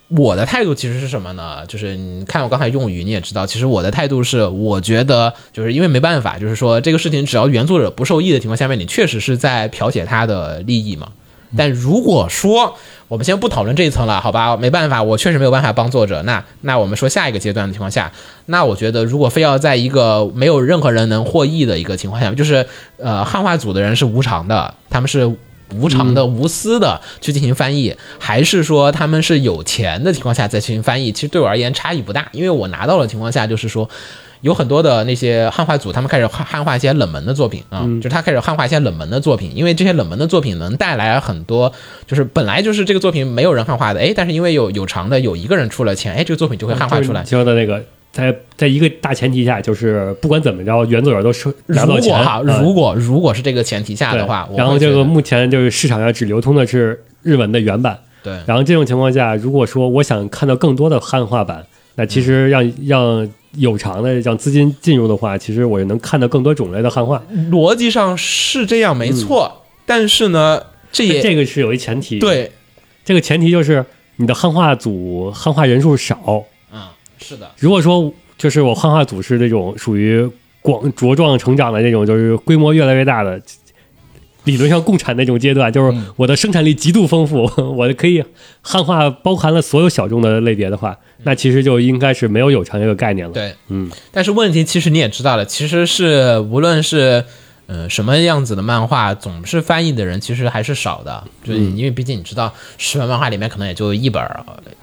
我的态度其实是什么呢？就是你看我刚才用语，你也知道，其实我的态度是，我觉得就是因为没办法，就是说这个事情只要原作者不受益的情况下面，你确实是在剽窃他的利益嘛。但如果说我们先不讨论这一层了，好吧？没办法，我确实没有办法帮作者。那那我们说下一个阶段的情况下，那我觉得如果非要在一个没有任何人能获益的一个情况下，就是呃，汉化组的人是无偿的，他们是无偿的、无私的去进行翻译，还是说他们是有钱的情况下再进行翻译？其实对我而言差异不大，因为我拿到的情况下就是说。有很多的那些汉化组，他们开始汉汉化一些冷门的作品啊，就是他开始汉化一些冷门的作品，因为这些冷门的作品能带来很多，就是本来就是这个作品没有人汉化的，哎，但是因为有有偿的有一个人出了钱，哎，这个作品就会汉化出来就是你。说的那个，在在一个大前提下，就是不管怎么着，原作者都收拿如到钱。果哈，嗯如果如果是这个前提下的话，然后这个目前就是市场上只流通的是日文的原版，对然后这种情况下，如果说我想看到更多的汉化版，那其嗯实让让有偿的让资金进入的话，其实我能看到更多种类的汉化。逻辑上是这样没错，但是呢，这也这个是有一前提，，对，这个前提就是你的汉化组汉化人数少。啊，是的，如果说就是我汉化组是那种属于广茁壮成长的那种，就是规模越来越大的，理论上共产那种阶段，就是嗯。我的生产力极度丰富，(laughs) 我可以汉化包含了所有小众的类别的话，那其实就应该是没有有偿这个概念了。对，嗯，但是问题其实你也知道了，其实是无论是呃什么样子的漫画，总是翻译的人其实还是少的，就是因为毕竟你知道，十本漫画里面可能也就一本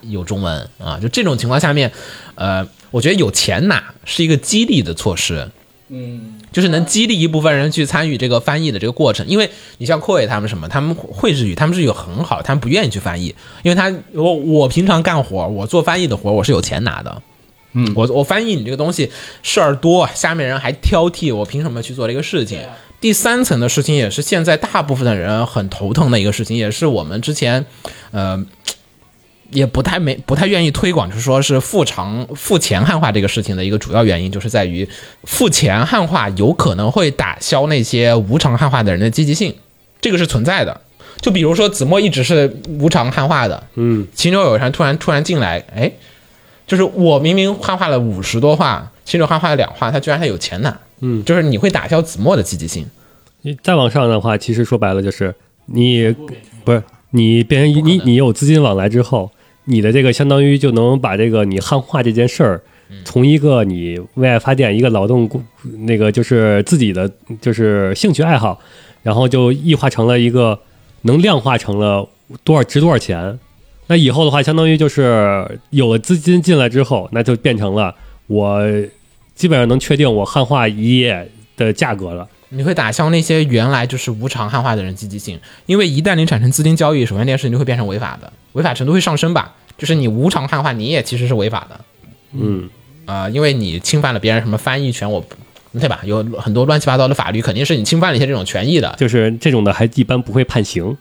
有中文啊，就这种情况下面，呃，我觉得有钱拿是一个激励的措施。嗯，就是能激励一部分人去参与这个翻译的这个过程，因为你像阔伟他们什么，他们会日语，他们日语很好，他们不愿意去翻译，因为他我我平常干活，我做翻译的活，我是有钱拿的，嗯，我我翻译你这个东西事儿多，下面人还挑剔，我凭什么去做这个事情？第三层的事情也是现在大部分的人很头疼的一个事情，也是我们之前，呃，也不太没不太愿意推广，就是说是付偿付钱汉化这个事情的一个主要原因，就是在于付钱汉化有可能会打消那些无偿汉化的人的积极性，这个是存在的。就比如说子墨一直是无偿汉化的，嗯，秦九有人突然突然进来，哎，就是我明明汉化了五十多话，秦九汉化了两话，他居然还有钱拿，嗯，就是你会打消子墨的积极性。你再往上的话，其实说白了就是你不是你变成你你有资金往来之后，你的这个相当于就能把这个你汉化这件事儿，从一个你为爱发电一个劳动那个就是自己的就是兴趣爱好，然后就异化成了一个能量化成了多少值多少钱。那以后的话，相当于就是有了资金进来之后，那就变成了我基本上能确定我汉化一页的价格了。你会打消那些原来就是无偿汉化的人积极性，因为一旦你产生资金交易，首先这件事情就会变成违法的，违法程度会上升吧。就是你无偿汉化，你也其实是违法的嗯，啊、因为你侵犯了别人什么翻译权，我对吧？有很多乱七八糟的法律，肯定是你侵犯了一些这种权益的。就是这种的还一般不会判刑。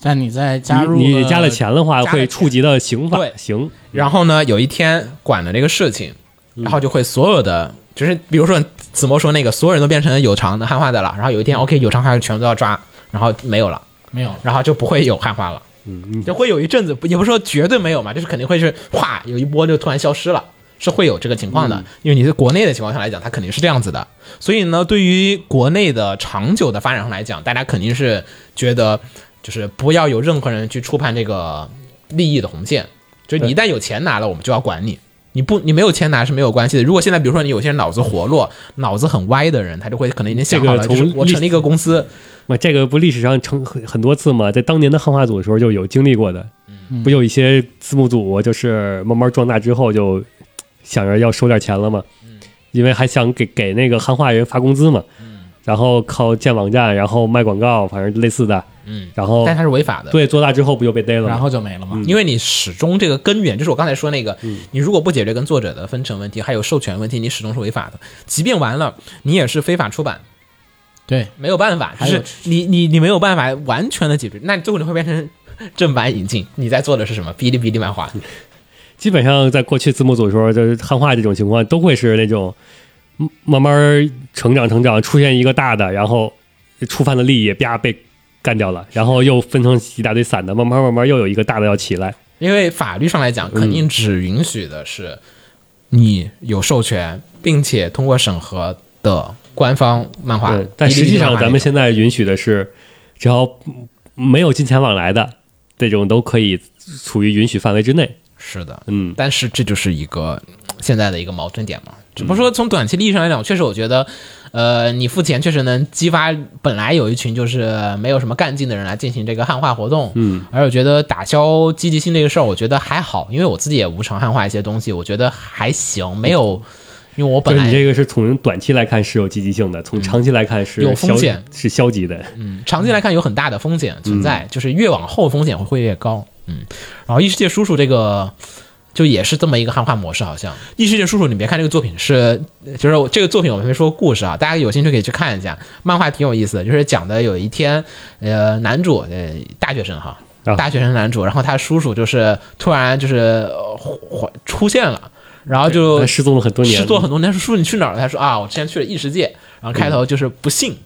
但你在加入你你加了钱的话，会触及到刑法对刑。然后呢，有一天管了这个事情，然后就会所有的，就是比如说子墨说那个，所有人都变成有偿的汉化的了，然后有一天 OK 有偿汉化全部都要抓，然后没有了，没有？然后就不会有汉化了。嗯，就会有一阵子，也不是说绝对没有嘛，就是肯定会是哗有一波就突然消失了，是会有这个情况的。因为你在国内的情况下来讲，它肯定是这样子的。所以呢，对于国内的长久的发展上来讲，大家肯定是觉得就是不要有任何人去触碰这个利益的红线，就你一旦有钱拿了，我们就要管你。你不，你没有钱拿是没有关系的。如果现在比如说你有些人脑子活络、脑子很歪的人，他就会可能已经想好了，这个就是我成立一个公司，那这个不历史上成很很多次嘛，在当年的汉化组的时候就有经历过的。不有一些字幕组就是慢慢壮大之后就想着要收点钱了嘛，因为还想给给那个汉化人发工资嘛。然后靠建网站，然后卖广告，反正类似的。嗯，然后但它是违法的。对做大之后不就被逮了吗？然后就没了嘛。因为你始终这个根源，就是我刚才说那个，嗯你如果不解决跟作者的分成问题，还有授权问题，你始终是违法的。即便完了，你也是非法出版，对，没有办法，就还是你你你没有办法完全的解决，那最后你会变成正版引进。你在做的是什么？哔哩哔哩漫画，(laughs) 基本上在过去字幕组的时候，就是汉化这种情况，都会是那种嗯慢慢成长成长，出现一个大的，然后触犯的利益啪被干掉了，然后又分成一大堆散的，慢慢慢慢又有一个大的要起来。因为法律上来讲，肯定只允许的是你有授权，并且通过审核的官方漫画对，。但实际上咱们现在允许的是，只要没有金钱往来的这种都可以处于允许范围之内。是的，嗯，但是这就是一个现在的一个矛盾点嘛。只不过说从短期利益上来讲，确实我觉得，呃，你付钱确实能激发本来有一群就是没有什么干劲的人来进行这个汉化活动。嗯，而我觉得打消积极性这个事儿，我觉得还好，因为我自己也无偿汉化一些东西，我觉得还行，没有，因为我本来你这个是从短期来看是有积极性的，从长期来看是有风险是消极的。嗯，长期来看有很大的风险存在，就是越往后风险会会越高。嗯，然后异世界叔叔这个就也是这么一个汉化模式，好像异世界叔叔，你别看这个作品是，就是这个作品我们没说故事啊，大家有兴趣可以去看一下，漫画挺有意思的，就是讲的有一天，呃，男主呃大学生哈。啊大学生男主，然后他叔叔就是突然就是呃出现了，然后就失踪了很多年，失踪很多年，说叔叔你去哪儿了？他说啊，我之前去了异世界。然后开头就是不信，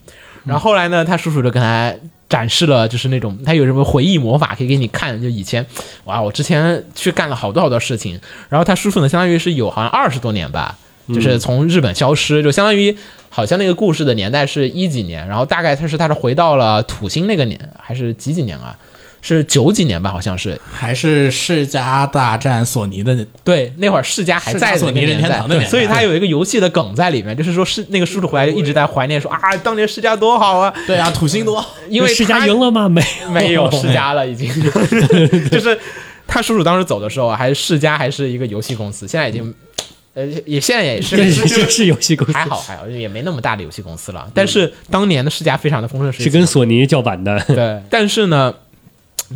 然后后来呢，他叔叔就跟他展示了，就是那种他有什么回忆魔法可以给你看，就以前哇，我之前去干了好多好多事情。然后他叔叔呢，相当于是有好像二十多年吧，就是从日本消失，就相当于好像那个故事的年代是一几年，然后大概他是他是回到了土星那个年，还是几几年啊？是九几年吧，好像是。还是世嘉大战索尼的对，那会儿世嘉还在索尼任天堂的年代所以他有一个游戏的梗在里面，就是说是那个叔叔回来一直在怀念说啊，当年世嘉多好啊，对啊，土星多，因为世嘉赢了吗？没没有世嘉了，已经 (laughs) (laughs) 就是他叔叔当时走的时候啊，还是世嘉还是一个游戏公司，现在已经呃也现在也是这是是游戏公司，还好还好，也没那么大的游戏公司了，但是当年的世嘉非常的丰盛是跟索尼叫板的。对，但是呢，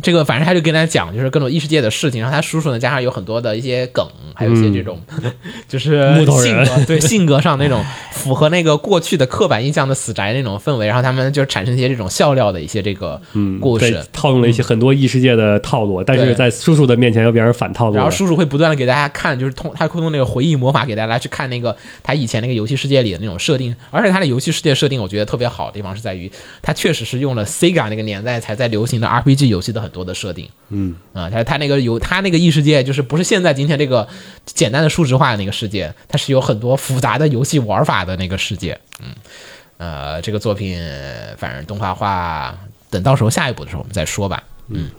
这个反正他就跟他讲，就是各种异世界的事情，然后他叔叔呢，加上有很多的一些梗，还有一些这种，(laughs) 就是木头人 (laughs) 性格对性格上那种符合那个过去的刻板印象的死宅那种氛围，然后他们就产生一些这种笑料的一些这个故事。对，套用了一些很多异世界的套路，但是在叔叔的面前又变成反套路。然后叔叔会不断的给大家看，就是通他会用那个回忆魔法给大家去看那个他以前那个游戏世界里的那种设定，而且他的游戏世界设定我觉得特别好的地方是在于，他确实是用了 Sega 那个年代才在流行的 RPG 游戏的很多的设定。嗯啊，他他那个有他那个异世界，就是不是现在今天这个简单的数值化的那个世界，它是有很多复杂的游戏玩法的那个世界。嗯，呃，这个作品反正动画化，等到时候下一步的时候我们再说吧。嗯。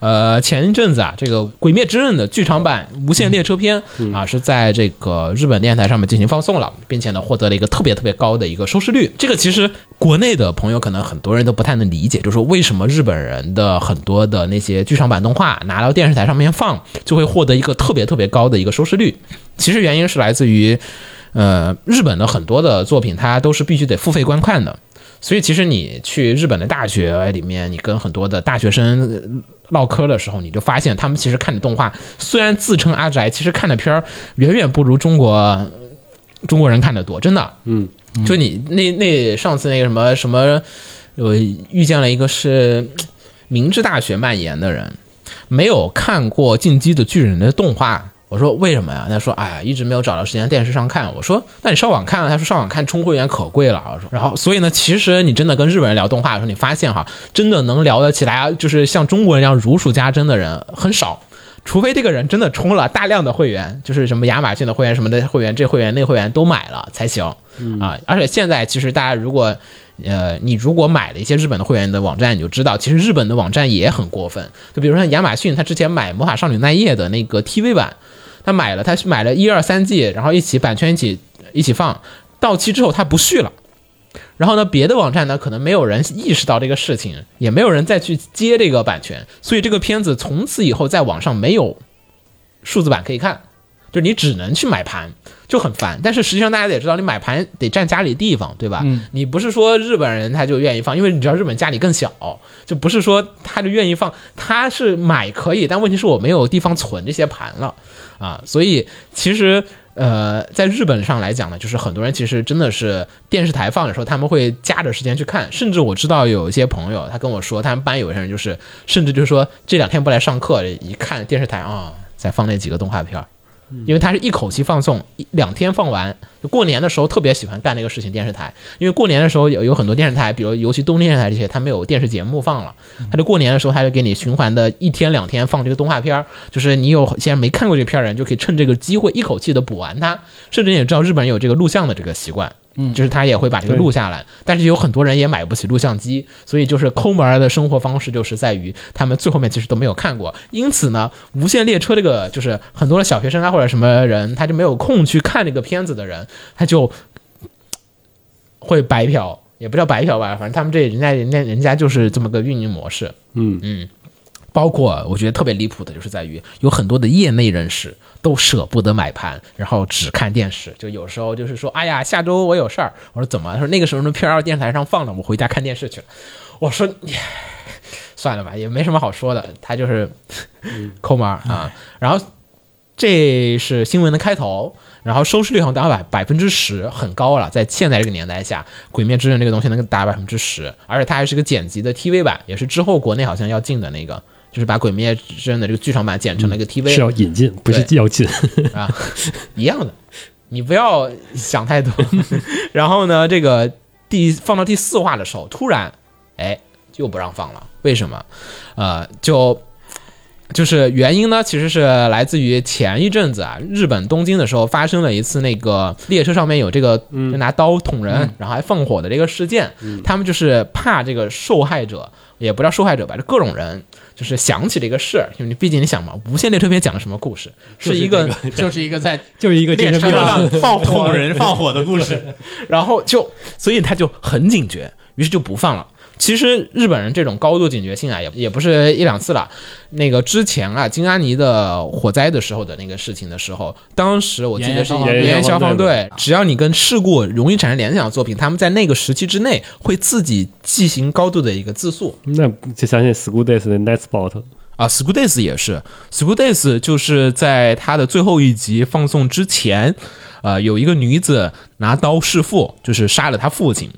呃，前一阵子啊，这个《鬼灭之刃》的剧场版《无限列车篇》啊，是在这个日本电视台上面进行放送了，并且呢，获得了一个特别特别高的一个收视率。这个其实国内的朋友可能很多人都不太能理解，就是说为什么日本人的很多的那些剧场版动画拿到电视台上面放，就会获得一个特别特别高的一个收视率。其实原因是来自于，呃，日本的很多的作品它都是必须得付费观看的。所以其实你去日本的大学里面，你跟很多的大学生呃唠嗑的时候，你就发现他们其实看的动画，虽然自称阿宅，其实看的片儿远远不如中国中国人看的多，真的。嗯，就你那那上次那个什么什么，我遇见了一个是明治大学蔓延的人，没有看过《进击的巨人》的动画。我说为什么呀？他说哎呀，一直没有找到时间电视上看。我说那你上网看啊？他说上网看充会员可贵了。我说然后所以呢，其实你真的跟日本人聊动画的时候，你发现哈，真的能聊得起来，就是像中国人一样如数家珍的人很少。除非这个人真的充了大量的会员，就是什么亚马逊的会员、什么的会员，这会员那会员都买了才行啊。而且现在其实大家如果呃，你如果买了一些日本的会员的网站，你就知道，其实日本的网站也很过分。就比如说亚马逊，他之前买《魔法少女奈叶》的那个 TV 版，他买了，他是买了一二三季，然后一起版权一起一起放，到期之后他不续了。然后呢，别的网站呢，可能没有人意识到这个事情，也没有人再去接这个版权，所以这个片子从此以后在网上没有数字版可以看。就你只能去买盘，就很烦。但是实际上大家也知道，你买盘得占家里地方，对吧？嗯你不是说日本人他就愿意放，因为你知道日本家里更小，就不是说他就愿意放，他是买可以，但问题是我没有地方存这些盘了啊，所以其实。呃，在日本上来讲呢，就是很多人其实真的是电视台放的时候，他们会夹着时间去看。甚至我知道有一些朋友，他跟我说，他们班有些人就是，甚至就是说这两天不来上课，一看电视台啊，在放那几个动画片儿，因为他是一口气放送，一两天放完。就过年的时候特别喜欢干这个事情，电视台，因为过年的时候有有很多电视台，比如尤其东电视台这些，他没有电视节目放了，他就过年的时候他就给你循环的一天两天放这个动画片儿，就是你有现在没看过这片儿的人，就可以趁这个机会一口气的补完它。甚至你也知道日本人有这个录像的这个习惯。嗯，就是他也会把这个录下来，但是有很多人也买不起录像机，所以就是抠门儿的生活方式就是在于他们最后面其实都没有看过，因此呢，无限列车这个就是很多的小学生啊或者什么人，他就没有空去看这个片子的人，他就会白嫖，也不叫白嫖吧，反正他们这人家人家人家就是这么个运营模式，嗯。嗯，包括我觉得特别离谱的就是在于有很多的业内人士都舍不得买盘，然后只看电视。就有时候就是说，哎呀，下周我有事儿。我说怎么？他说那个时候那片儿电视台上放了，我回家看电视去了。我说算了吧，也没什么好说的。他就是 (laughs) 抠门啊。然后这是新闻的开头，然后收视率好像达到百百分之十，很高了。在现在这个年代下，《鬼灭之刃》这个东西能达百分之十，而且它还是个剪辑的 TV 版，也是之后国内好像要进的那个，就是把《鬼灭之刃》的这个剧场版剪成了一个 TV，、是要引进，不是要进。(laughs) 啊，一样的，你不要想太多。(laughs) 然后呢，这个第放到第四话的时候，突然，哎，又不让放了，为什么？呃，就就是原因呢，其实是来自于前一阵子啊，日本东京的时候发生了一次那个列车上面有这个就拿刀捅人，然后还放火的这个事件。他们就是怕这个受害者，也不叫受害者吧，就各种人。就是想起了一个事儿，因为你毕竟你想嘛，无限列车篇讲的什么故事？是一个 (laughs) 就是一个在就是一个精列车。上放捅人放火的故事。(laughs) 然后就，所以他就很警觉，于是就不放了。其实日本人这种高度警觉性啊，也也不是一两次了。那个之前啊，金安妮的火灾的时候的那个事情的时候，当时我记得是延延延消消防防队队，只要你跟事故容易产生联想的作品，他们在那个时期之内会自己进行高度的一个自诉。那就相信 School Days 的 Night Spot，啊，School Days 也是，School Days 就是在它的最后一集放送之前，呃，有一个女子拿刀弑父，就是杀了她父亲。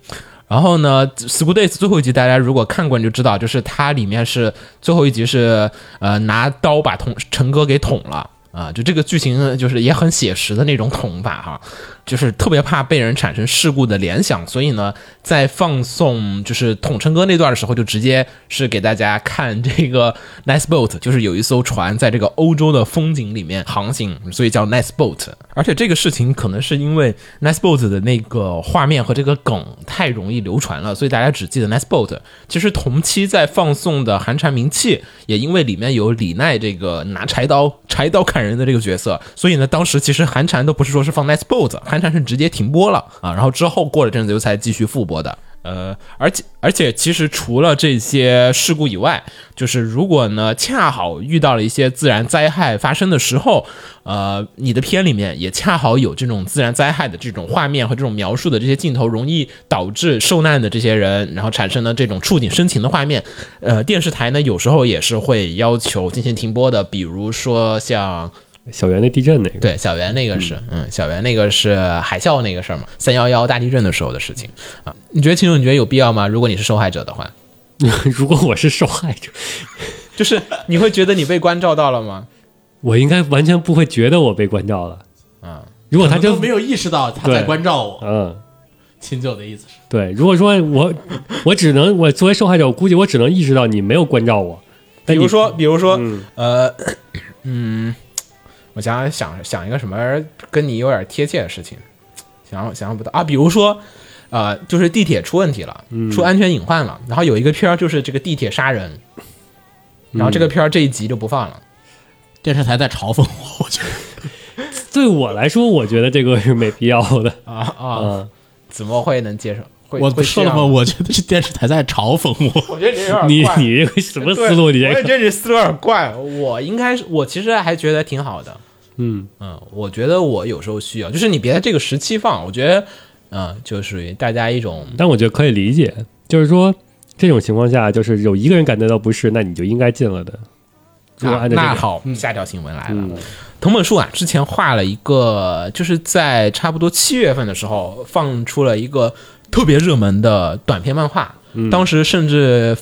然后呢，《School Days》最后一集，大家如果看过你就知道，就是它里面是最后一集是呃拿刀把捅陈哥给捅了。啊、就这个剧情就是也很写实的那种捅法哈，就是特别怕被人产生事故的联想，所以呢，在放送就是统称哥那段的时候，就直接是给大家看这个 Nice Boat，就是有一艘船在这个欧洲的风景里面航行，所以叫 Nice Boat。而且这个事情可能是因为 Nice Boat 的那个画面和这个梗太容易流传了，所以大家只记得 Nice Boat。其实同期在放送的《寒蝉鸣泣》也因为里面有李奈这个拿柴刀柴刀砍人的这个角色，所以呢，当时其实寒蝉都不是说是放 Nice Boat，寒蝉是直接停播了啊，然后之后过了阵子又才继续复播的。呃，而且而且，其实除了这些事故以外，就是如果呢恰好遇到了一些自然灾害发生的时候，呃，你的片里面也恰好有这种自然灾害的这种画面和这种描述的这些镜头，容易导致受难的这些人，然后产生了这种触景生情的画面。呃，电视台呢有时候也是会要求进行停播的，比如说像小圆那地震那个，对，小圆那个是，嗯，小圆那个是海啸那个事儿嘛，三幺幺大地震的时候的事情啊。你觉得秦总，你觉得有必要吗？如果你是受害者的话，(laughs) 如果我是受害者，(laughs) 就是你会觉得你被关照到了吗？我应该完全不会觉得我被关照了。啊，如果他真没有意识到他在关照我。嗯，秦九的意思是，对，如果说我 (laughs) 我只能我作为受害者，我估计我只能意识到你没有关照我。比如说，比如说，嗯呃，(coughs) 嗯，我想想想一个什么跟你有点贴切的事情，想想想不到啊，比如说。呃，就是地铁出问题了，出安全隐患了，然后有一个片儿就是这个地铁杀人，然后这个片儿这一集就不放了。电视台在嘲讽我，我觉得对我来说，我觉得这个是没必要的。啊啊，嗯，怎么会能接受？会我会说了吗？我觉得是电视台在嘲讽我。(laughs) 我觉得你有点你怪你这个什么思路？你这个我也觉得你思路有点怪。(laughs) 我应该是，我其实还觉得挺好的。嗯，嗯，我觉得我有时候需要，就是你别在这个时期放，我觉得，嗯，就属于大家一种但我觉得可以理解，就是说这种情况下，就是有一个人感觉到不适，那你就应该进了的。如果啊按照这个，那好，下条新闻来了。嗯藤本树啊，之前画了一个，就是在差不多七月份的时候放出了一个特别热门的短篇漫画，嗯当时甚至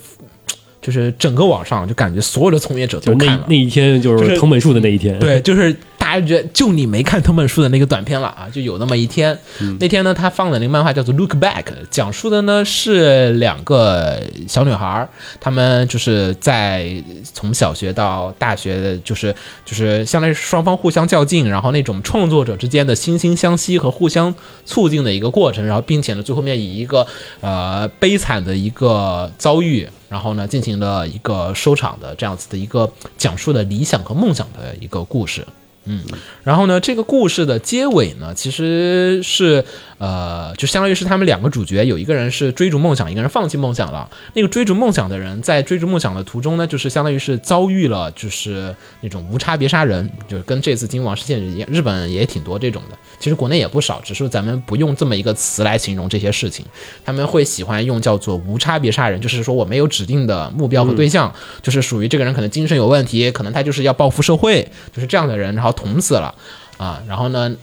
就是整个网上就感觉所有的从业者就都看了那那。一天就就是是藤本树的那一天。对，就是大家觉得就你没看藤本树的那个短片了啊，就有那么一天。嗯那天呢，他放的那个漫画叫做《Look Back》，讲述的呢是两个小女孩儿，她们就是在从小学到大学的，就是就是相当于双方互相较劲，然后那种创作者之间的惺惺相惜和互相促进的一个过程，然后并且呢，最后面以一个呃悲惨的一个遭遇。然后呢，进行了一个收场的这样子的一个讲述的理想和梦想的一个故事。嗯，然后呢，这个故事的结尾呢，其实是呃，就相当于是他们两个主角，有一个人是追逐梦想，一个人放弃梦想了。那个追逐梦想的人，在追逐梦想的途中呢，就是相当于是遭遇了就是那种无差别杀人，就是跟这次金王事件一样，日本也挺多这种的。其实国内也不少，只是咱们不用这么一个词来形容这些事情，他们会喜欢用叫做无差别杀人，就是说我没有指定的目标和对象，就是属于这个人可能精神有问题，可能他就是要报复社会，就是这样的人，然后捅死了。啊，然后呢，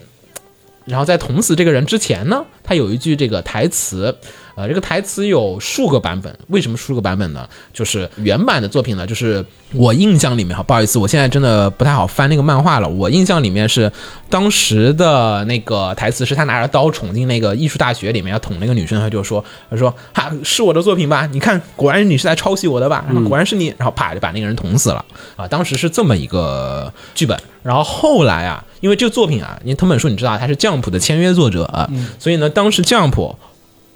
然后在捅死这个人之前呢，他有一句这个台词，呃，这个台词有数个版本。为什么数个版本呢？就是原版的作品呢，就是我印象里面哈，不好意思，我现在真的不太好翻那个漫画了。我印象里面是当时的那个台词是他拿着刀闯进那个艺术大学里面要捅那个女生，他就说，他说哈是我的作品吧？你看，果然你是在抄袭我的吧？然后果然是你，然后啪就把那个人捅死了啊！当时是这么一个剧本。然后后来啊，因为这个作品啊，因为藤本树你知道他是 Jump 的签约作者、啊所以呢，当时 Jump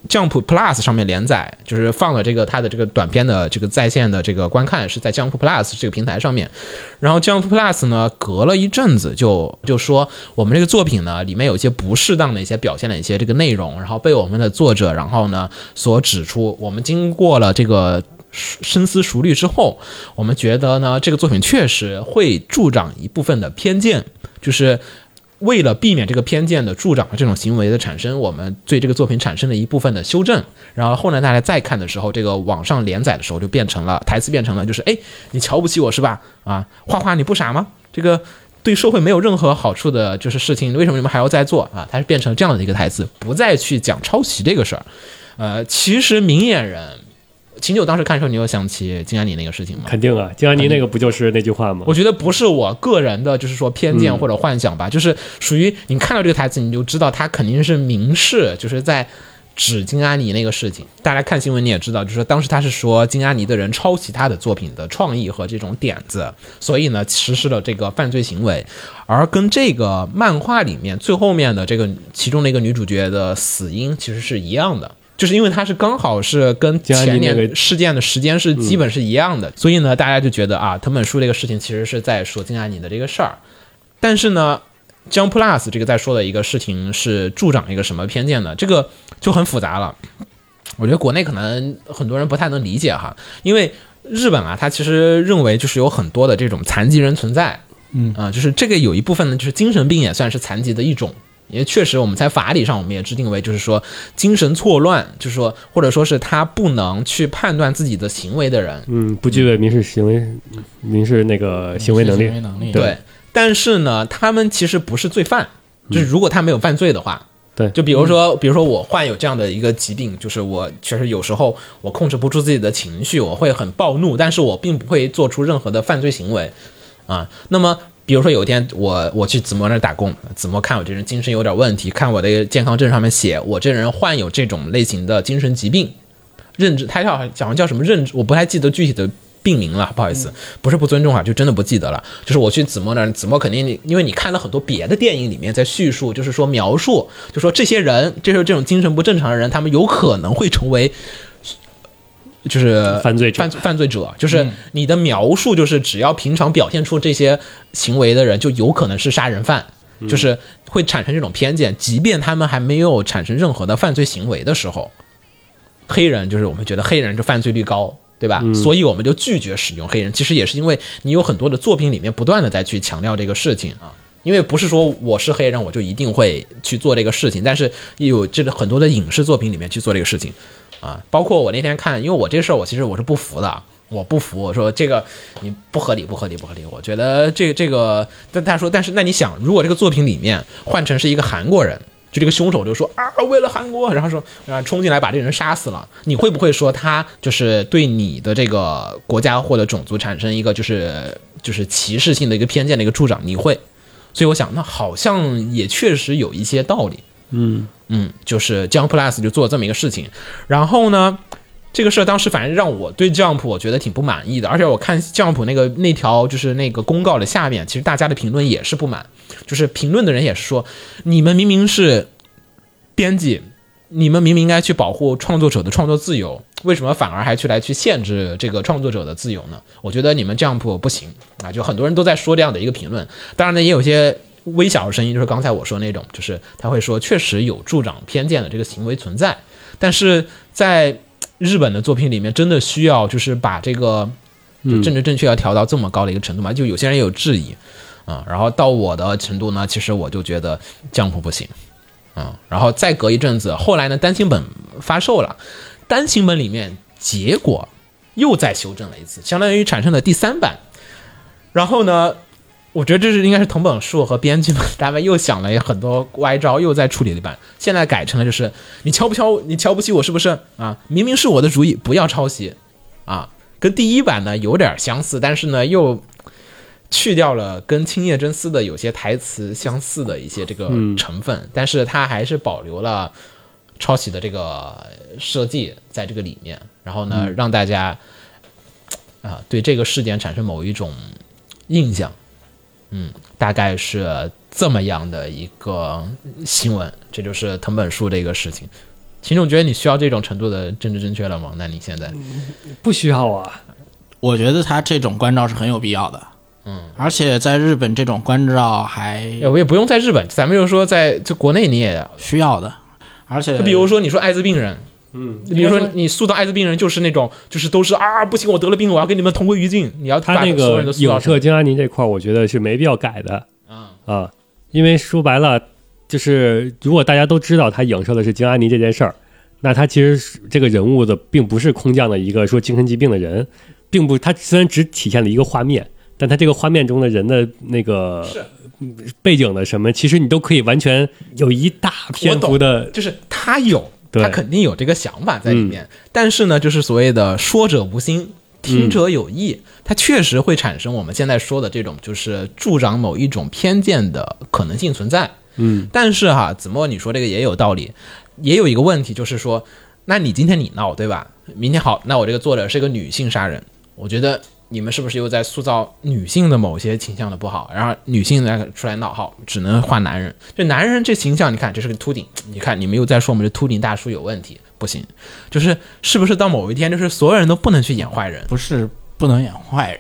Jump Plus 上面连载，就是放了这个它的这个短片的这个在线的这个观看是在 Jump Plus 这个平台上面。然后 Jump Plus 呢，隔了一阵子就就说我们这个作品呢里面有一些不适当的一些表现的一些这个内容，然后被我们的作者然后呢所指出，我们经过了这个。深思熟虑之后，我们觉得呢，这个作品确实会助长一部分的偏见，就是为了避免这个偏见的助长的这种行为的产生，我们对这个作品产生了一部分的修正。然后后来大家再看的时候，这个网上连载的时候就变成了台词变成了就是，哎，你瞧不起我是吧？啊，画画你不傻吗？这个。对社会没有任何好处的，就是事情，为什么你们还要再做啊？它是变成这样的一个台词，不再去讲抄袭这个事儿。呃，其实明眼人，秦九当时看的时候，你有想起金安妮那个事情吗？肯定啊，金安妮那个不就是那句话吗？我觉得不是我个人的，就是说偏见或者幻想吧，就是属于你看到这个台词，你就知道他肯定是明示，就是在指金安妮那个事情。大家看新闻你也知道，就是说当时他是说金安妮的人抄袭他的作品的创意和这种点子，所以呢实施了这个犯罪行为，而跟这个漫画里面最后面的这个其中的一个女主角的死因其实是一样的。就是因为它是刚好是跟前那个年事件的时间是基本是一样的，所以呢，大家就觉得啊，藤本树这个事情其实是在说金安妮的这个事儿，但是呢，Jump Plus 这个在说的一个事情是助长一个什么偏见呢？这个就很复杂了。我觉得国内可能很多人不太能理解哈，因为日本啊，它其实认为就是有很多的这种残疾人存在，嗯啊、就是这个有一部分呢，就是精神病也算是残疾的一种。因为确实，我们在法理上，我们也制定为，就是说精神错乱，就是说，或者说是他不能去判断自己的行为的人，嗯，不具备民事行为、民事那个行为能力行为。能力，对，但是呢，他们其实不是罪犯，就是如果他没有犯罪的话，对就比如说，比如说我患有这样的一个疾病，就是我确实有时候我控制不住自己的情绪，我会很暴怒，但是我并不会做出任何的犯罪行为啊。那么。比如说有一天我我去子墨那儿打工，子墨看我这人精神有点问题，看我的健康证上面写我这人患有这种类型的精神疾病，认知，他叫好像叫什么认知，我不太记得具体的病名了，不好意思，不是不尊重啊，就真的不记得了。就是我去子墨那儿，子墨肯定因为你看了很多别的电影里面在叙述，就是说描述，就说这些人，就是这种精神不正常的人，他们有可能会成为。就是犯罪者犯犯罪者，就是你的描述，就是只要平常表现出这些行为的人，就有可能是杀人犯，就是会产生这种偏见，即便他们还没有产生任何的犯罪行为的时候，黑人就是我们觉得黑人就犯罪率高，对吧？所以我们就拒绝使用黑人。其实也是因为你有很多的作品里面不断的在去强调这个事情啊。因为不是说我是黑人我就一定会去做这个事情，但是有这个很多的影视作品里面去做这个事情啊，包括我那天看，因为我这事儿我其实我是不服的，我不服，我说这个你不合理，不合理，不合理，我觉得这这个，但他说，但是那你想，如果这个作品里面换成是一个韩国人。就这个凶手就说啊，为了韩国，然后说啊冲进来把这个人杀死了，你会不会说他就是对你的这个国家或者种族产生一个就是就是歧视性的一个偏见的一个助长？你会，所以我想那好像也确实有一些道理。嗯嗯，就是 Jump Plus 就做这么一个事情，然后呢，这个事儿当时反正让我对 Jump 我觉得挺不满意的，而且我看 Jump 那个那条就是那个公告的下面，其实大家的评论也是不满，就是评论的人也是说，你们明明是编辑，你们明明应该去保护创作者的创作自由，为什么反而还去来去限制这个创作者的自由呢？我觉得你们 Jump 不行啊，就很多人都在说这样的一个评论，当然呢，也有些。微小的声音就是刚才我说那种，就是他会说确实有助长偏见的这个行为存在，但是在日本的作品里面，真的需要就是把这个就政治正确要调到这么高的一个程度吗？就有些人有质疑啊、然后到我的程度呢，其实我就觉得降谱不行啊、然后再隔一阵子，后来呢单行本发售了，单行本里面结果又再修正了一次，相当于产生了第三版，然后呢。我觉得这是应该是藤本树和编剧们他们又想了很多歪招，又在处理了一版。现在改成了就是你瞧不瞧你瞧不起我是不是啊？明明是我的主意，不要抄袭啊！跟第一版呢有点相似，但是呢又去掉了跟青叶真司的有些台词相似的一些这个成分，但是它还是保留了抄袭的这个设计在这个里面，然后呢、让大家啊对这个事件产生某一种印象。大概是这么样的一个新闻，这就是藤本树的一个事情。秦总觉得你需要这种程度的政治正确了吗？那你现在不需要啊。我觉得他这种关照是很有必要的。嗯，而且在日本这种关照还哎我也不用在日本，咱们就说在就国内你也，需要的，而且就比如说你说艾滋病人，嗯，比如说你塑造艾滋病人就是那种就是都是啊不行，我得了病，我要跟你们同归于尽，你要他那个影射金阿尼这块儿，我觉得是没必要改的啊。啊，因为说白了，就是如果大家都知道他影射的是金阿尼这件事儿，那他其实这个人物的并不是空降的一个说精神疾病的人，并不，他虽然只体现了一个画面，但他这个画面中的人的那个是背景的什么，其实你都可以完全有一大篇幅的就是他有，对他肯定有这个想法在里面，但是呢，就是所谓的说者无心。听者有意，它确实会产生我们现在说的这种，就是助长某一种偏见的可能性存在。嗯，但是哈，子墨你说这个也有道理，也有一个问题，就是说，那你今天你闹对吧？明天好，那我这个作者是个女性杀人，我觉得你们是不是又在塑造女性的某些倾向的不好？然后女性来出来闹，好，只能换男人。这男人这形象，你看这是个秃顶，你看你们又在说我们这秃顶大叔有问题，不行，就是是不是到某一天，就是所有人都不能去演坏人？不是不能演坏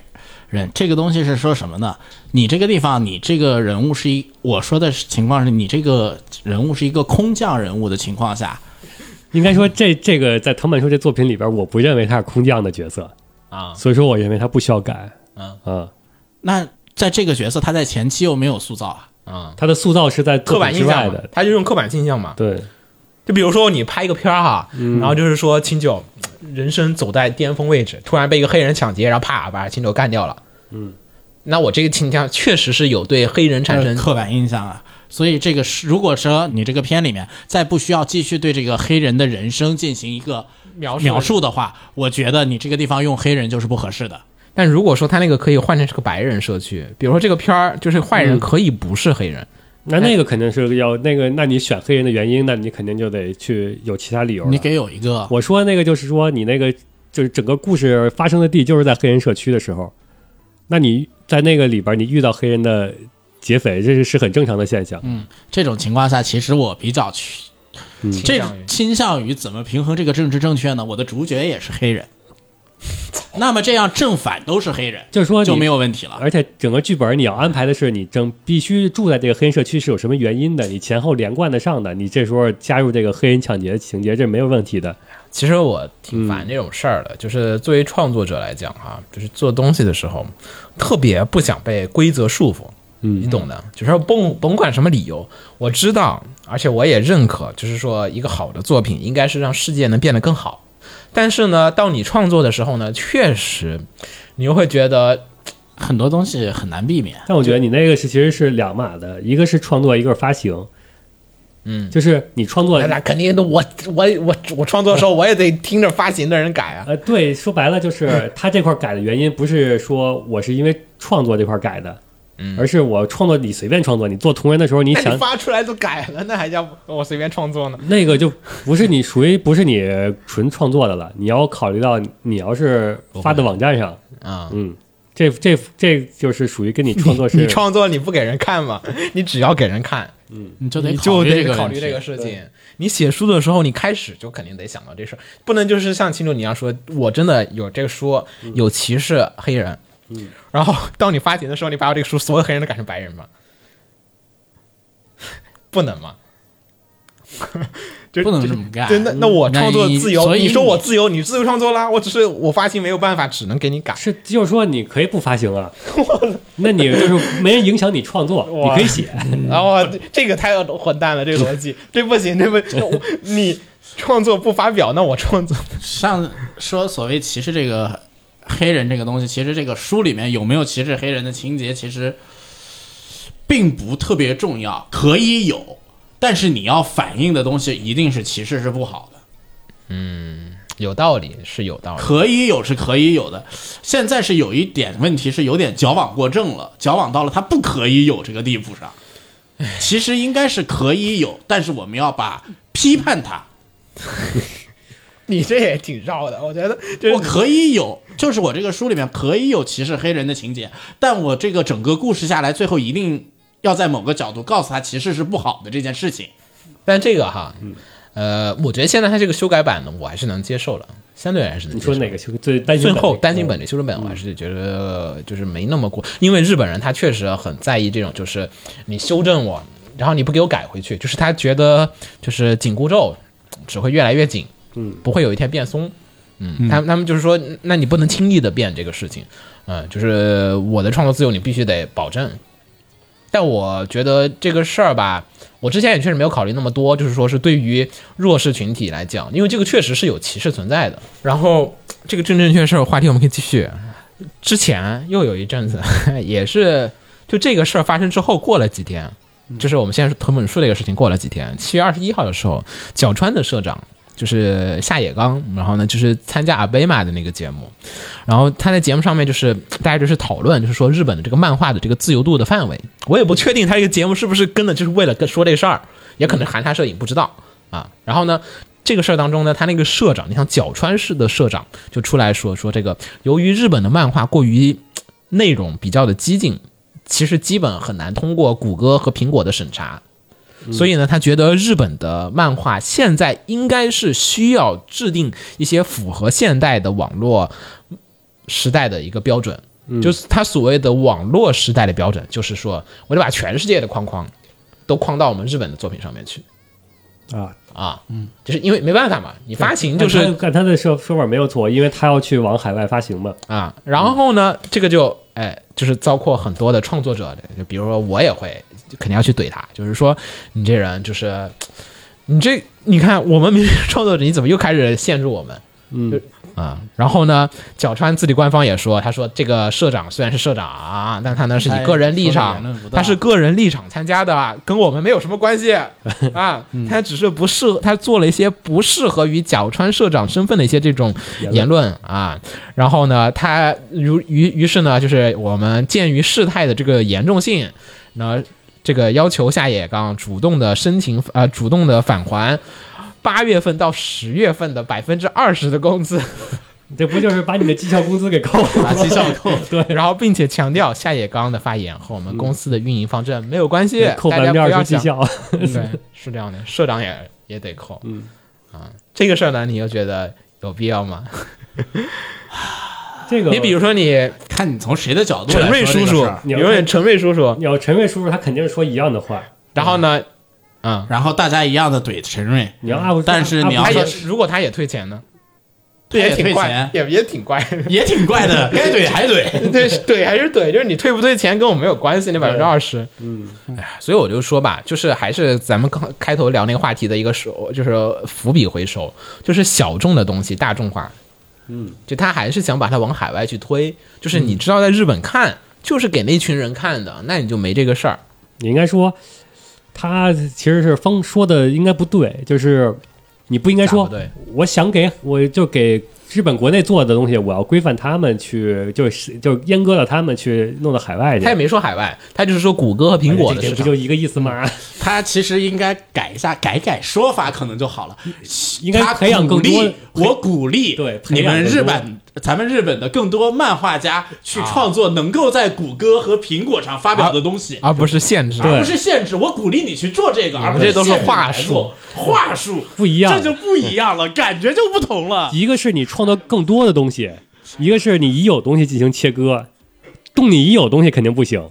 人，这个东西是说什么呢？你这个地方，你这个人物是一，我说的是情况是你这个人物是一个空降人物的情况下，应该说这这个在藤本树这作品里边，我不认为他是空降的角色，啊，所以说我认为他不需要改。嗯啊，那在这个角色他在前期又没有塑造啊，啊，他的塑造是在刻板印象嘛之外的，，他就用刻板印象嘛。对，就比如说你拍一个片儿哈，然后就是说清酒人生走在巅峰位置，突然被一个黑人抢劫，然后啪把清酒干掉了。嗯，那我这个倾向确实是有对黑人产生刻板印象啊。所以这个是，如果说你这个片里面再不需要继续对这个黑人的人生进行一个描述描。述的话，我觉得你这个地方用黑人就是不合适的。但如果说他那个可以换成是个白人社区，比如说这个片儿就是坏人可以不是黑人，那那个肯定是要那个，那你选黑人的原因，那你肯定就得去有其他理由了。你给有一个，我说那个就是说，你那个就是整个故事发生的地就是在黑人社区的时候，那你在那个里边你遇到黑人的劫匪，这是是很正常的现象。嗯，这种情况下，其实我比较去嗯这倾向于倾向于怎么平衡这个政治正确呢？我的主角也是黑人，(laughs) 那么这样正反都是黑人，就是说就没有问题了。而且整个剧本你要安排的是你正必须住在这个黑人社区是有什么原因的，你前后连贯的上的，你这时候加入这个黑人抢劫的情节，这没有问题的。其实我挺烦这种事儿的，就是作为创作者来讲哈，就是做东西的时候，特别不想被规则束缚。你懂的，就是说甭甭管什么理由，我知道，而且我也认可，就是说一个好的作品应该是让世界能变得更好。但是呢，到你创作的时候呢，确实你又会觉得，很多东西很难避免。但我觉得你那个是其实是两码的，一个是创作，一个是发行。嗯，就是你创作那，那肯定的，我我我我创作的时候，我也得听着发行的人改啊。呃，对，说白了就是 (laughs) 他这块改的原因不是说我是因为创作这块改的，嗯而是我创作你随便创作，你做同人的时候你想你发出来都改了，那还叫 (laughs) 我随便创作呢？那个就不是你属于不是你纯创作的了，你要考虑到你要是发到网站上，啊、嗯，这这这就是属于跟你创作是 (laughs) 你创作你不给人看嘛？(laughs) 你只要给人看，嗯你就得你就考虑这得考虑这个事情。你写书的时候，你开始就肯定得想到这事儿，不能就是像清楚你一样说，我真的有这个书有歧视黑人，然后 (laughs) 当你发行的时候，你把我这个书所有黑人都改成白人吗？(laughs) 不能吗？(laughs) 就不能这么干。对，那，那我创作自由，你说我自由，你自由创作啦，我只是我发行没有办法，只能给你改。是就是说你可以不发行啊，那你就是没人影响你创作，你可以写，然后这这个太混蛋了，这个逻辑，这不行，这不，我你创作不发表，那我创作上说所谓歧视这个黑人这个东西，其实这个书里面有没有歧视黑人的情节，其实并不特别重要，可以有，但是你要反映的东西一定是歧视是不好的。嗯有道理，是有道理。可以有是可以有的，现在是有一点问题是有点矫枉过正了，矫枉到了他不可以有这个地步上。(laughs) 其实应该是可以有，但是我们要把批判它。(laughs) (laughs) 你这也挺绕的，我觉得就是我可以有，就是我这个书里面可以有歧视黑人的情节，但我这个整个故事下来，最后一定要在某个角度告诉他歧视是不好的这件事情。但这个哈，呃，我觉得现在它这个修改版呢，我还是能接受了，相对还是能接受。你说哪个修最单最后单行本的修正本，我还是觉得就是没那么过，因为日本人他确实很在意这种，就是你修正我，然后你不给我改回去，就是他觉得就是紧箍咒只会越来越紧，嗯，不会有一天变松。嗯，他们他们就是说，那你不能轻易的变这个事情，嗯，就是我的创作自由你必须得保证。但我觉得这个事儿吧，我之前也确实没有考虑那么多，就是说是对于弱势群体来讲，因为这个确实是有歧视存在的。然后这个正正确事儿话题我们可以继续。之前又有一阵子，也是就这个事儿发生之后，过了几天，就是我们现在是藤本树这个事情过了几天，七月二十一号的时候，角川的社长就是夏野刚，然后呢就是参加阿贝玛的那个节目，然后他在节目上面就是大家就是讨论，就是说日本的这个漫画的这个自由度的范围，我也不确定他这个节目是不是跟的就是为了跟说这事儿，也可能含沙射影，不知道啊。然后呢，这个事儿当中呢，他那个社长，你像角川市的社长就出来说说这个，由于日本的漫画过于内容比较的激进，其实基本很难通过谷歌和苹果的审查。所以呢，他觉得日本的漫画现在应该是需要制定一些符合现代的网络时代的一个标准，就是他所谓的网络时代的标准，就是说我得把全世界的框框都框到我们日本的作品上面去啊，啊，嗯，就是因为没办法嘛，你发行就是按他按他的说说法没有错，因为他要去往海外发行嘛。啊，然后呢，这个就哎，就是包括很多的创作者，就比如说我也会肯定要去怼他，就是说你这人就是你这你看我们明明是创作者，你怎么又开始限制我们？嗯，啊、然后呢，角川自己官方也说，他说这个社长虽然是社长啊，但他呢是以个人立场他是个人立场参加的，跟我们没有什么关系 (laughs) 啊，他只是不适，他做了一些不适合于角川社长身份的一些这种言论啊，然后呢，他如于于是呢，就是我们鉴于事态的这个严重性，那这个要求下野刚主动的申请呃主动的返还八月份到十月份的百分之二十的工资。(laughs) 这不就是把你的绩效工资给扣了吗？(laughs) 把绩效扣 (laughs) 对，然后并且强调夏野刚的发言和我们公司的运营方针没有关系，扣大家百分之二十绩不要想。效。对，是这样的，社长也也得扣。嗯啊，这个事儿呢，你又觉得有必要吗？这个你比如说你看你从谁的角度陈瑞叔叔说这个事儿，比如陈瑞叔叔，你要陈瑞叔叔，他肯定是说一样的话。然后呢，嗯，然后大家一样的怼陈瑞，你要 UP，但是你要他也说如果他也退钱呢？退也挺怪退钱，也也挺怪的。也挺怪的，该怼还怼。(laughs) 对怼还是怼，就是你退不退钱跟我没有关系，那百分之二十。嗯，哎呀，所以我就说吧，就是还是咱们刚开头聊那个话题的一个手，就是伏笔回收，就是小众的东西大众化。嗯，就他还是想把它往海外去推，就是你知道在日本看，就是给那群人看的，那你就没这个事儿。你应该说，他其实是方说的应该不对，就是你不应该说对，我想给我就给日本国内做的东西，我要规范他们去，就是就阉割了他们去弄到海外去。他也没说海外，他就是说谷歌和苹果的市场。这这不就一个意思吗？他其实应该改一下，改改说法可能就好了。应该培养更多，我鼓励对培你们养日本，咱们日本的更多漫画家去创作能够在谷歌和苹果上发表的东西，而不是限制。对而不是限制。我鼓励你去做这个，而不这都是限制话术，话术不一样这就不一样了，感觉就不同了。一个是你创造更多的东西，一个是你已有东西进行切割。动你已有东西肯定不行，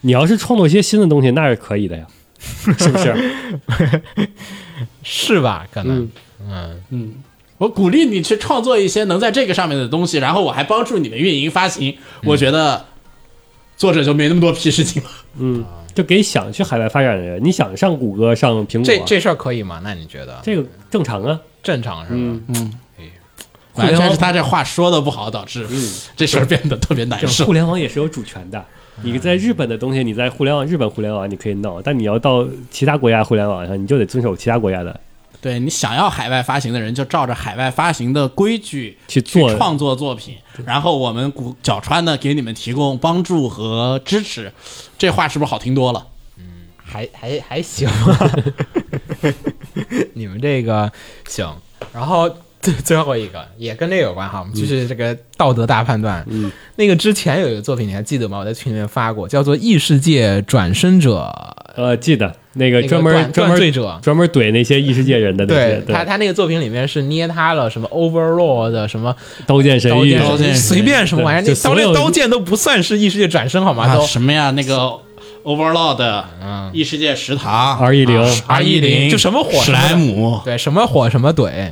你要是创作一些新的东西，那是可以的呀，(laughs) 是不是？(laughs) (laughs) 是吧？可能，嗯嗯，我鼓励你去创作一些能在这个上面的东西，然后我还帮助你们运营发行。我觉得作者就没那么多屁事情了。嗯，(laughs) 就给想去海外发展的人，你想上谷歌、上苹果，这这事儿可以吗？那你觉得这个正常啊。正常是吧？嗯，完全是他这话说的不好，导致这事儿变得特别难受这互。联网也是有主权的。你在日本的东西，你在互联网日本互联网你可以闹，但你要到其他国家互联网上，你就得遵守其他国家的对你想要海外发行的人，就照着海外发行的规矩去做。创作作品，然后我们古角川呢给你们提供帮助和支持。这话是不是好听多了？嗯还还还行，(laughs) 你们这个行。然后最最后一个也跟这个有关哈，我们继续这个道德大判断。嗯，那个之前有一个作品你还记得吗？我在群里面发过，叫做《异世界转生者》，呃，记得那个专门断专门断罪者。专门怼那些异世界人的那些，对他，他那个作品里面是捏他了什么 Overlord 的什么刀剑神域，刀剑刀剑随便什么玩意儿，那刀刀剑都不算是异世界转生好吗？啊，都什么呀？那个 Overlord 嗯异世界食堂 R 一零，R 一零就什么火史莱姆，对什么火什么怼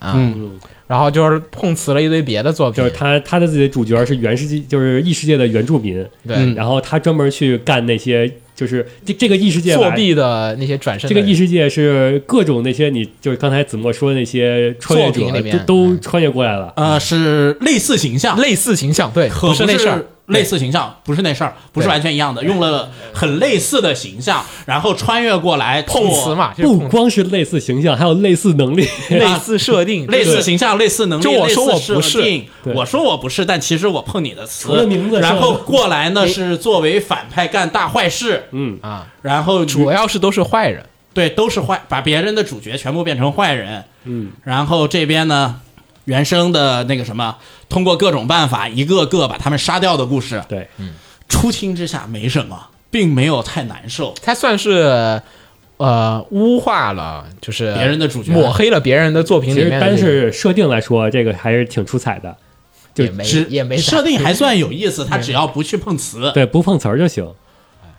啊，嗯，然后就是碰瓷了一堆别的作品，就是他他的自己的主角是原世界，就是异世界的原住民，对、嗯然后他专门去干那些，就是这这个异世界吧作弊的那些转身这，个异世界是各种那些你就是刚才子墨说的那些穿越者都都穿越过来了，呃，是类似形象，类似形象，对，可不是那事儿，类似形象，不是那事儿，不是完全一样的，用了很类似的形象，然后穿越过来碰瓷，嘛，不光是类似形象，还有类似能力。(laughs) 类似设定，类似形象、类似能力，就我说我类似不是设定我说我不是，但其实我碰你的词，除了名字然后过来呢是作为反派干大坏事，嗯，啊，然后主要是都是坏人，对都是坏，把别人的主角全部变成坏人，嗯，然后这边呢。原生的那个什么，通过各种办法一个个把他们杀掉的故事，对，初听之下没什么，并没有太难受。他算是呃污化了，就是别人的主角。抹黑了别人的作品其实单里面的这个，是设定来说，这个还是挺出彩的。就也没只也没设定还算有意思，(laughs) 他只要不去碰瓷，对，不碰瓷儿就行。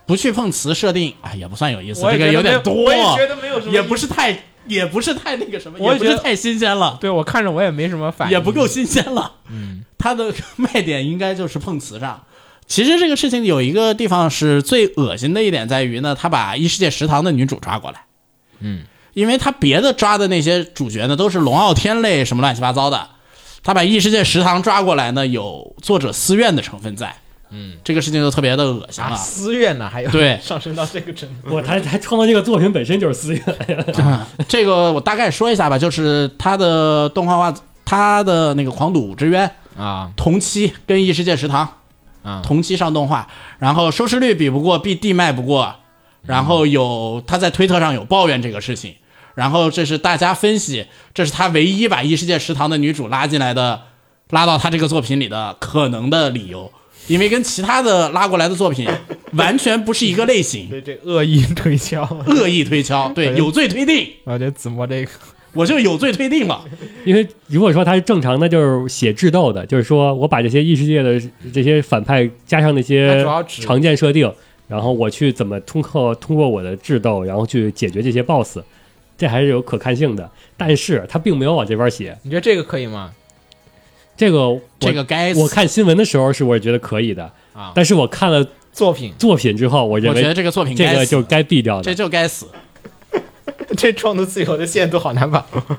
不去碰瓷设定，哎，也不算有意思，这个有点多，觉得没有我也觉得没有什么也不是太，也不是太那个什么，我也觉得也不是太新鲜了，对我看着我也没什么反应，也不够新鲜了。嗯，它的卖点应该就是碰瓷上。其实这个事情有一个地方是最恶心的一点在于呢，他把异世界食堂的女主抓过来，嗯，因为他别的抓的那些主角呢都是龙傲天类什么乱七八糟的，他把异世界食堂抓过来呢，有作者私怨的成分在，嗯，这个事情就特别的恶心啊了。私怨呢，还有对。(laughs) 上升到这个程度，我他他创作这个作品本身就是私怨。呀。(laughs) 这个我大概说一下吧，就是他的动画化，他的那个《狂赌之渊》啊。同期跟异世界食堂啊。同期上动画，然后收视率比不过，，BD 卖不过，然后有他在推特上有抱怨这个事情，然后这是大家分析，这是他唯一把异世界食堂的女主拉进来的，拉到他这个作品里的可能的理由，因为跟其他的拉过来的作品 (laughs) 完全不是一个类型，对这恶意推敲，恶意推敲，对，有罪推定，我觉得子墨这个我就有罪推定了。因为如果说他是正常的，就是写智斗的，就是说我把这些异世界的这些反派加上那些常见设定，然后我去怎么通过通过我的智斗，然后去解决这些 BOSS，这还是有可看性的。但是他并没有往这边写，你觉得这个可以吗？这个我这个该死我看新闻的时候是我觉得可以的啊但是我看了作品作品之后，我认为我觉得这个作品该这个就该毙掉这。就该死，(laughs) 这创作自由的限度好难把握。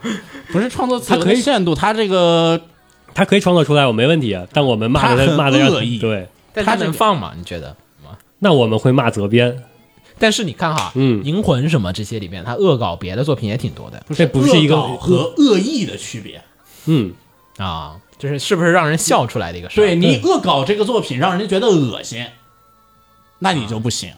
不是创作自由可以的限度，他这个他可以创作出来，我没问题，但我们骂的骂的恶意对，但他能放吗？你觉得？那我们会骂责编，但是你看哈，嗯银魂什么这些里面，他恶搞别的作品也挺多的这不是一个恶和恶意的区别。嗯，啊，就是是不是让人笑出来的一个事儿？对你恶搞这个作品，让人家觉得恶心，那你就不行。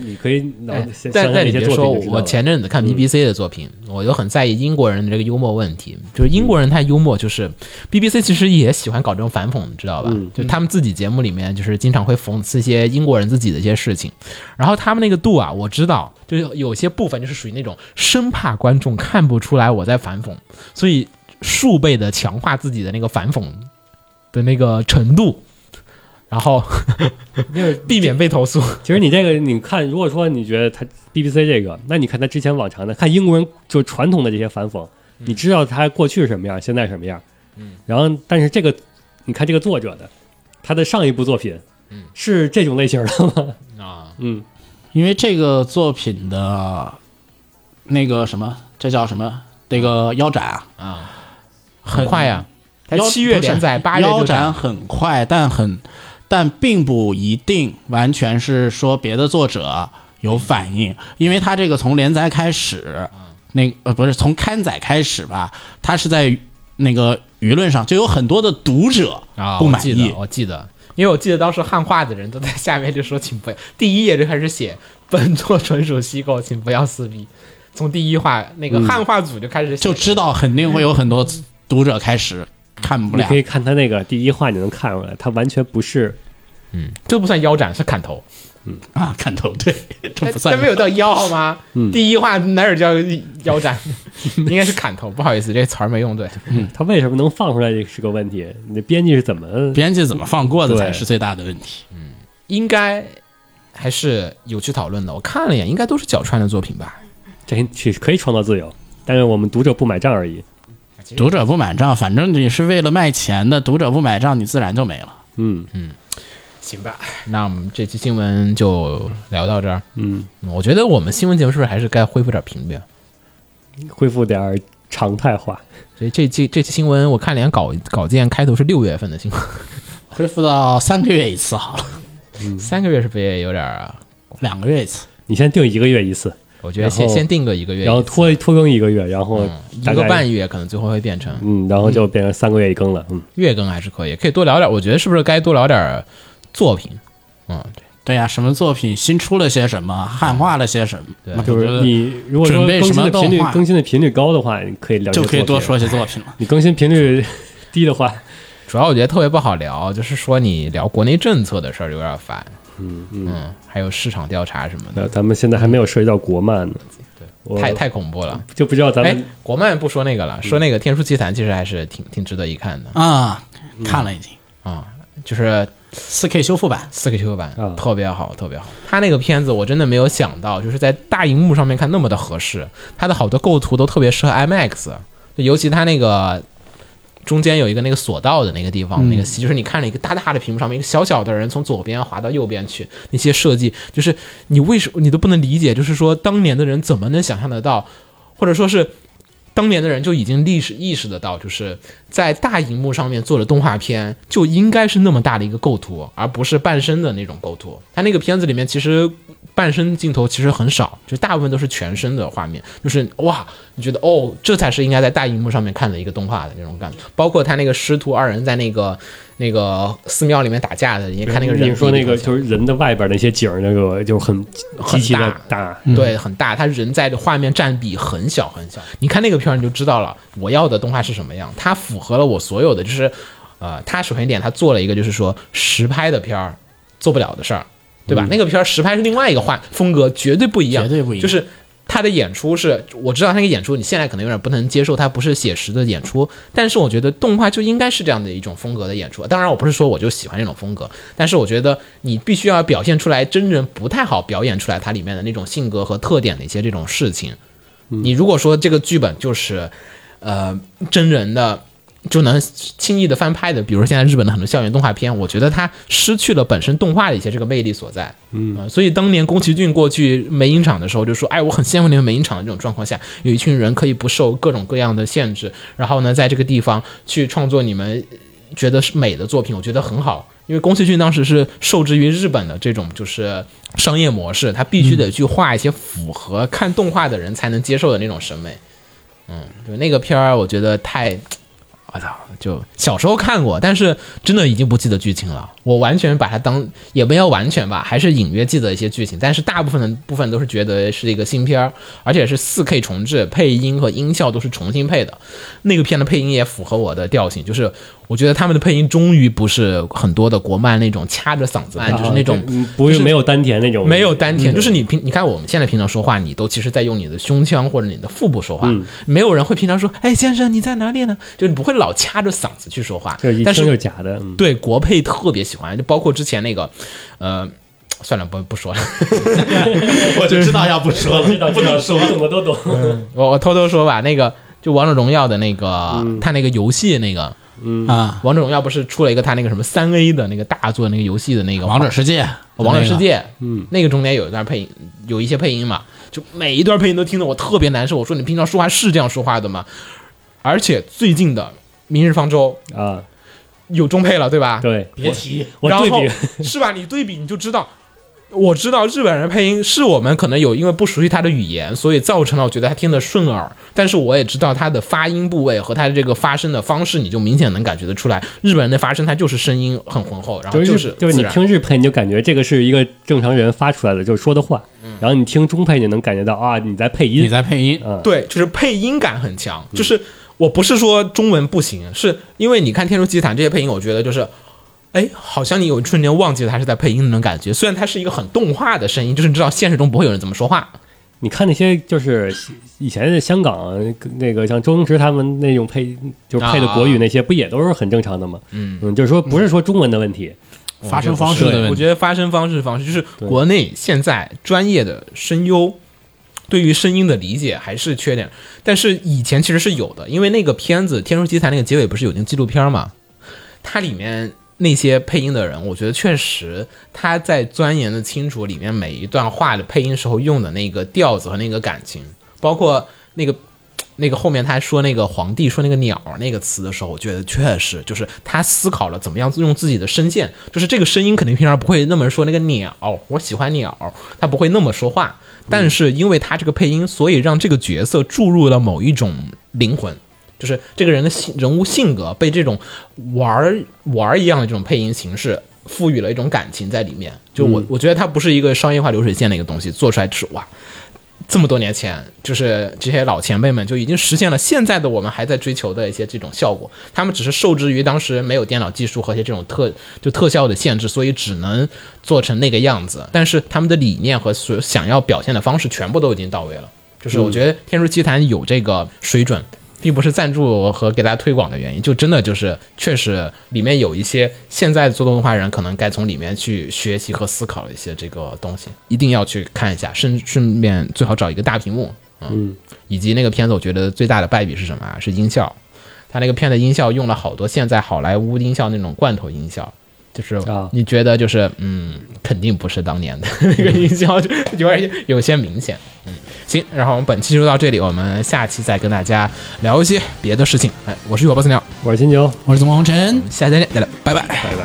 你可以脑哎想但想这些但你就知道了我前阵子看 BBC 的作品，我就很在意英国人的这个幽默问题。就是英国人太幽默，就是 BBC 其实也喜欢搞这种反讽，你知道吧？嗯就他们自己节目里面，就是经常会讽刺一些英国人自己的一些事情。然后他们那个度啊，我知道，就是有些部分就是属于那种生怕观众看不出来我在反讽，所以数倍的强化自己的那个反讽的那个程度，然后 (laughs) 避免被投诉。其实你这个，你看，如果说你觉得他 BBC 这个，那你看他之前往常的，看英国人就传统的这些反讽，你知道他过去是什么样，现在什么样，嗯，然后但是这个，你看这个作者的，他的上一部作品，嗯，是这种类型的吗？(laughs) 啊，嗯，因为这个作品的那个什么，这叫什么？那个腰斩啊，啊，很快呀、七月连载，八月腰斩。很快，但很但并不一定完全是说别的作者有反应，因为他这个从连载开始，那呃不是从刊载开始吧，他是在那个舆论上就有很多的读者啊，不满我记得意，我记得，因为我记得当时汉化的人都在下面就说，请不要，第一页就开始写本作纯属虚构，请不要撕逼。从第一话那个汉化组就开始写就知道肯定会有很多读者开始看不了你可。以看他那个第一话，你能看出来，他完全不是，嗯这不算腰斩，是砍头，嗯啊，砍头对，这不算，这没有到腰好吗？嗯第一话哪有叫腰斩？(laughs) 应该是砍头，不好意思，这词儿没用对。嗯他为什么能放出来，这是个问题。你的编辑是怎么？编辑怎么放过的才是最大的问题。嗯应该还是有去讨论的。我看了一眼，应该都是角川的作品吧？这其实可以创造自由，但是我们读者不买账而已。读者不买账，反正你是为了卖钱的，读者不买账，你自然就没了。嗯嗯行吧，那我们这期新闻就聊到这儿。嗯，我觉得我们新闻节目是不是还是该恢复点频率？恢复点儿常态化。所以这期这期新闻，我看连稿稿件开头是六月份的新闻，(laughs) 恢复到三个月一次好了，三个月是不是也有点？两个月一次。你先定一个月一次，我觉得先先定个一个月一次，然后拖拖更一个月，然后嗯一大概个半月，可能最后会变成嗯，然后就变成三个月一更了。嗯，月更还是可以，可以多聊点。我觉得是不是该多聊点儿作品？嗯，对对呀、什么作品新出了些什么，汉化了些什么，对那我觉得就是你如果说准备什更新的频率画更新的频率高的话，你可以聊这就可以多说些作品了。(laughs) 你更新频率低的话，主要我觉得特别不好聊，就是说你聊国内政策的事儿有点烦。嗯嗯，嗯，还有市场调查什么的，咱们现在还没有涉及到国漫呢，对太太恐怖了。就不知道咱哎们，国漫不说那个了，说那个《天书奇谭》，其实还是挺挺值得一看的。啊，看了已经。啊，就是四 K 修复版，四 K 修复版啊。特别好，特别好。他那个片子我真的没有想到，就是在大荧幕上面看那么的合适，他的好多构图都特别适合 IMAX，就尤其他那个。中间有一个那个索道的那个地方，嗯那个戏就是你看了一个大大的屏幕上面，一个小小的人从左边滑到右边去，那些设计就是你为什么你都不能理解，就是说当年的人怎么能想象得到，或者说是当年的人就已经历史意识得到，就是在大荧幕上面做的动画片就应该是那么大的一个构图，而不是半身的那种构图。他那个片子里面其实半身镜头其实很少，就大部分都是全身的画面，就是哇，你觉得哦，这才是应该在大荧幕上面看的一个动画的那种感觉。包括他那个师徒二人在那个那个寺庙里面打架的，你看那个人你说那个就是人的外边那些景儿，那个就很很大大，对，很大，他人在的画面占比很小很小。你看那个片儿你就知道了，我要的动画是什么样，它符合了我所有的，就是，呃，他首先一点，他做了一个就是说实拍的片儿做不了的事儿，对吧？那个片儿实拍是另外一个画风格，绝对不一样，绝对不一样就是。他的演出是，我知道他那个演出你现在可能有点不能接受，他不是写实的演出，但是我觉得动画就应该是这样的一种风格的演出。当然，我不是说我就喜欢这种风格，但是我觉得你必须要表现出来真人不太好表演出来它里面的那种性格和特点的一些这种事情。你如果说这个剧本就是，呃，真人的就能轻易的翻拍的，比如说现在日本的很多校园动画片，我觉得它失去了本身动画的一些这个魅力所在。嗯、所以当年宫崎骏过去美影厂的时候就说：“哎，我很羡慕你们美影厂的这种状况下，有一群人可以不受各种各样的限制，然后呢，在这个地方去创作你们觉得是美的作品，我觉得很好。因为宫崎骏当时是受制于日本的这种就是商业模式，他必须得去画一些符合看动画的人才能接受的那种审美。嗯，(tsk) 就那个片儿，我觉得太，(tsk) 我操，就小时候看过，但是真的已经不记得剧情了。我完全把它当，也没有完全吧，还是隐约记得一些剧情，但是大部分的部分都是觉得是一个新片儿，而且是四 K 重置，配音和音效都是重新配的。那个片的配音也符合我的调性，就是我觉得他们的配音终于不是很多的国漫那种掐着嗓子按，就是那种不是没有丹田那种，没有丹田，就是你平你看我们现在平常说话，你都其实在用你的胸腔或者你的腹部说话，没有人会平常说，哎，先生你在哪里呢？就你不会老掐着嗓子去说话，但听就是假的。嗯对国配特别喜欢，就包括之前那个，呃，算了，不不说了，(laughs) 我就知道要不说了，不能说。懂的都懂。我我偷偷说吧，那个就王者荣耀的那个，他那个游戏那个。啊，王者荣耀不是出了一个他那个什么三 A 的那个大作那个游戏的那个王者世界，哦王者世界，嗯，那个中间有一段配音，有一些配音嘛，就每一段配音都听得我特别难受。我说你平常说话是这样说话的吗？而且最近的《明日方舟啊，》有中配了，对吧？。对，别提然后我对比，是吧？你对比你就知道，我知道日本人配音是我们可能有因为不熟悉他的语言，所以造成了我觉得他听得顺耳。但是我也知道他的发音部位和他的这个发声的方式，你就明显能感觉得出来，日本人的发声他就是声音很浑厚，然后就是就是你听日配，你就感觉这个是一个正常人发出来的，就是说的话。然后你听中配，你能感觉到啊，你在配音你。在配音，嗯，对，就是配音感很强。就是我不是说中文不行，是因为你看《天书奇谭》这些配音，我觉得就是，哎，好像你有一瞬间忘记了他是在配音的那种感觉。虽然它是一个很动画的声音，就是你知道现实中不会有人怎么说话。你看那些就是以前的香港那个像周星驰他们那种配，就是配的国语那些，不也都是很正常的吗？嗯嗯，就是说不是说中文的问题，发声方式的，问题。我觉得发声方式方式就是国内现在专业的声优对于声音的理解还是缺点，但是以前其实是有的，因为那个片子《天书奇谭》那个结尾不是有那个纪录片吗，它里面那些配音的人，我觉得确实他在钻研的清楚里面每一段话的配音时候用的那个调子和那个感情，包括那个。(tsk) 那个后面他说那个皇帝说那个鸟那个词的时候，我觉得确实就是他思考了怎么样用自己的声线，就是这个声音肯定平常不会那么说那个鸟，我喜欢鸟，他不会那么说话，但是因为他这个配音，所以让这个角色注入了某一种灵魂，就是这个人的性人物性格被这种玩儿玩儿一样的这种配音形式赋予了一种感情在里面。就我、我觉得它不是一个商业化流水线的一个东西，做出来是哇。这么多年前，就是这些老前辈们就已经实现了现在的我们还在追求的一些这种效果。他们只是受制于当时没有电脑技术和一些这种特就特效的限制，所以只能做成那个样子。但是他们的理念和所想要表现的方式全部都已经到位了。就是我觉得《天书奇谭》有这个水准，并不是赞助和给大家推广的原因，就真的就是确实里面有一些现在做动画人可能该从里面去学习和思考一些这个东西，一定要去看一下，顺顺便最好找一个大屏幕，嗯，以及那个片子，我觉得最大的败笔是什么啊？是音效，他那个片的音效用了好多现在好莱坞音效那种罐头音效。就是啊你觉得就是嗯，肯定不是当年的那个音效，就有点有些明显。嗯，行，然后我们本期就到这里，我们下期再跟大家聊一些别的事情。哎，我是雨火波斯鸟，我是金牛，我是怎么红尘。下期再见，再见，拜拜。拜拜。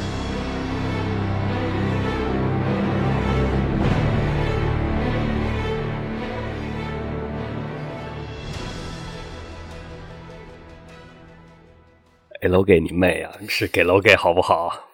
给楼给你妹啊！是给楼给好不好？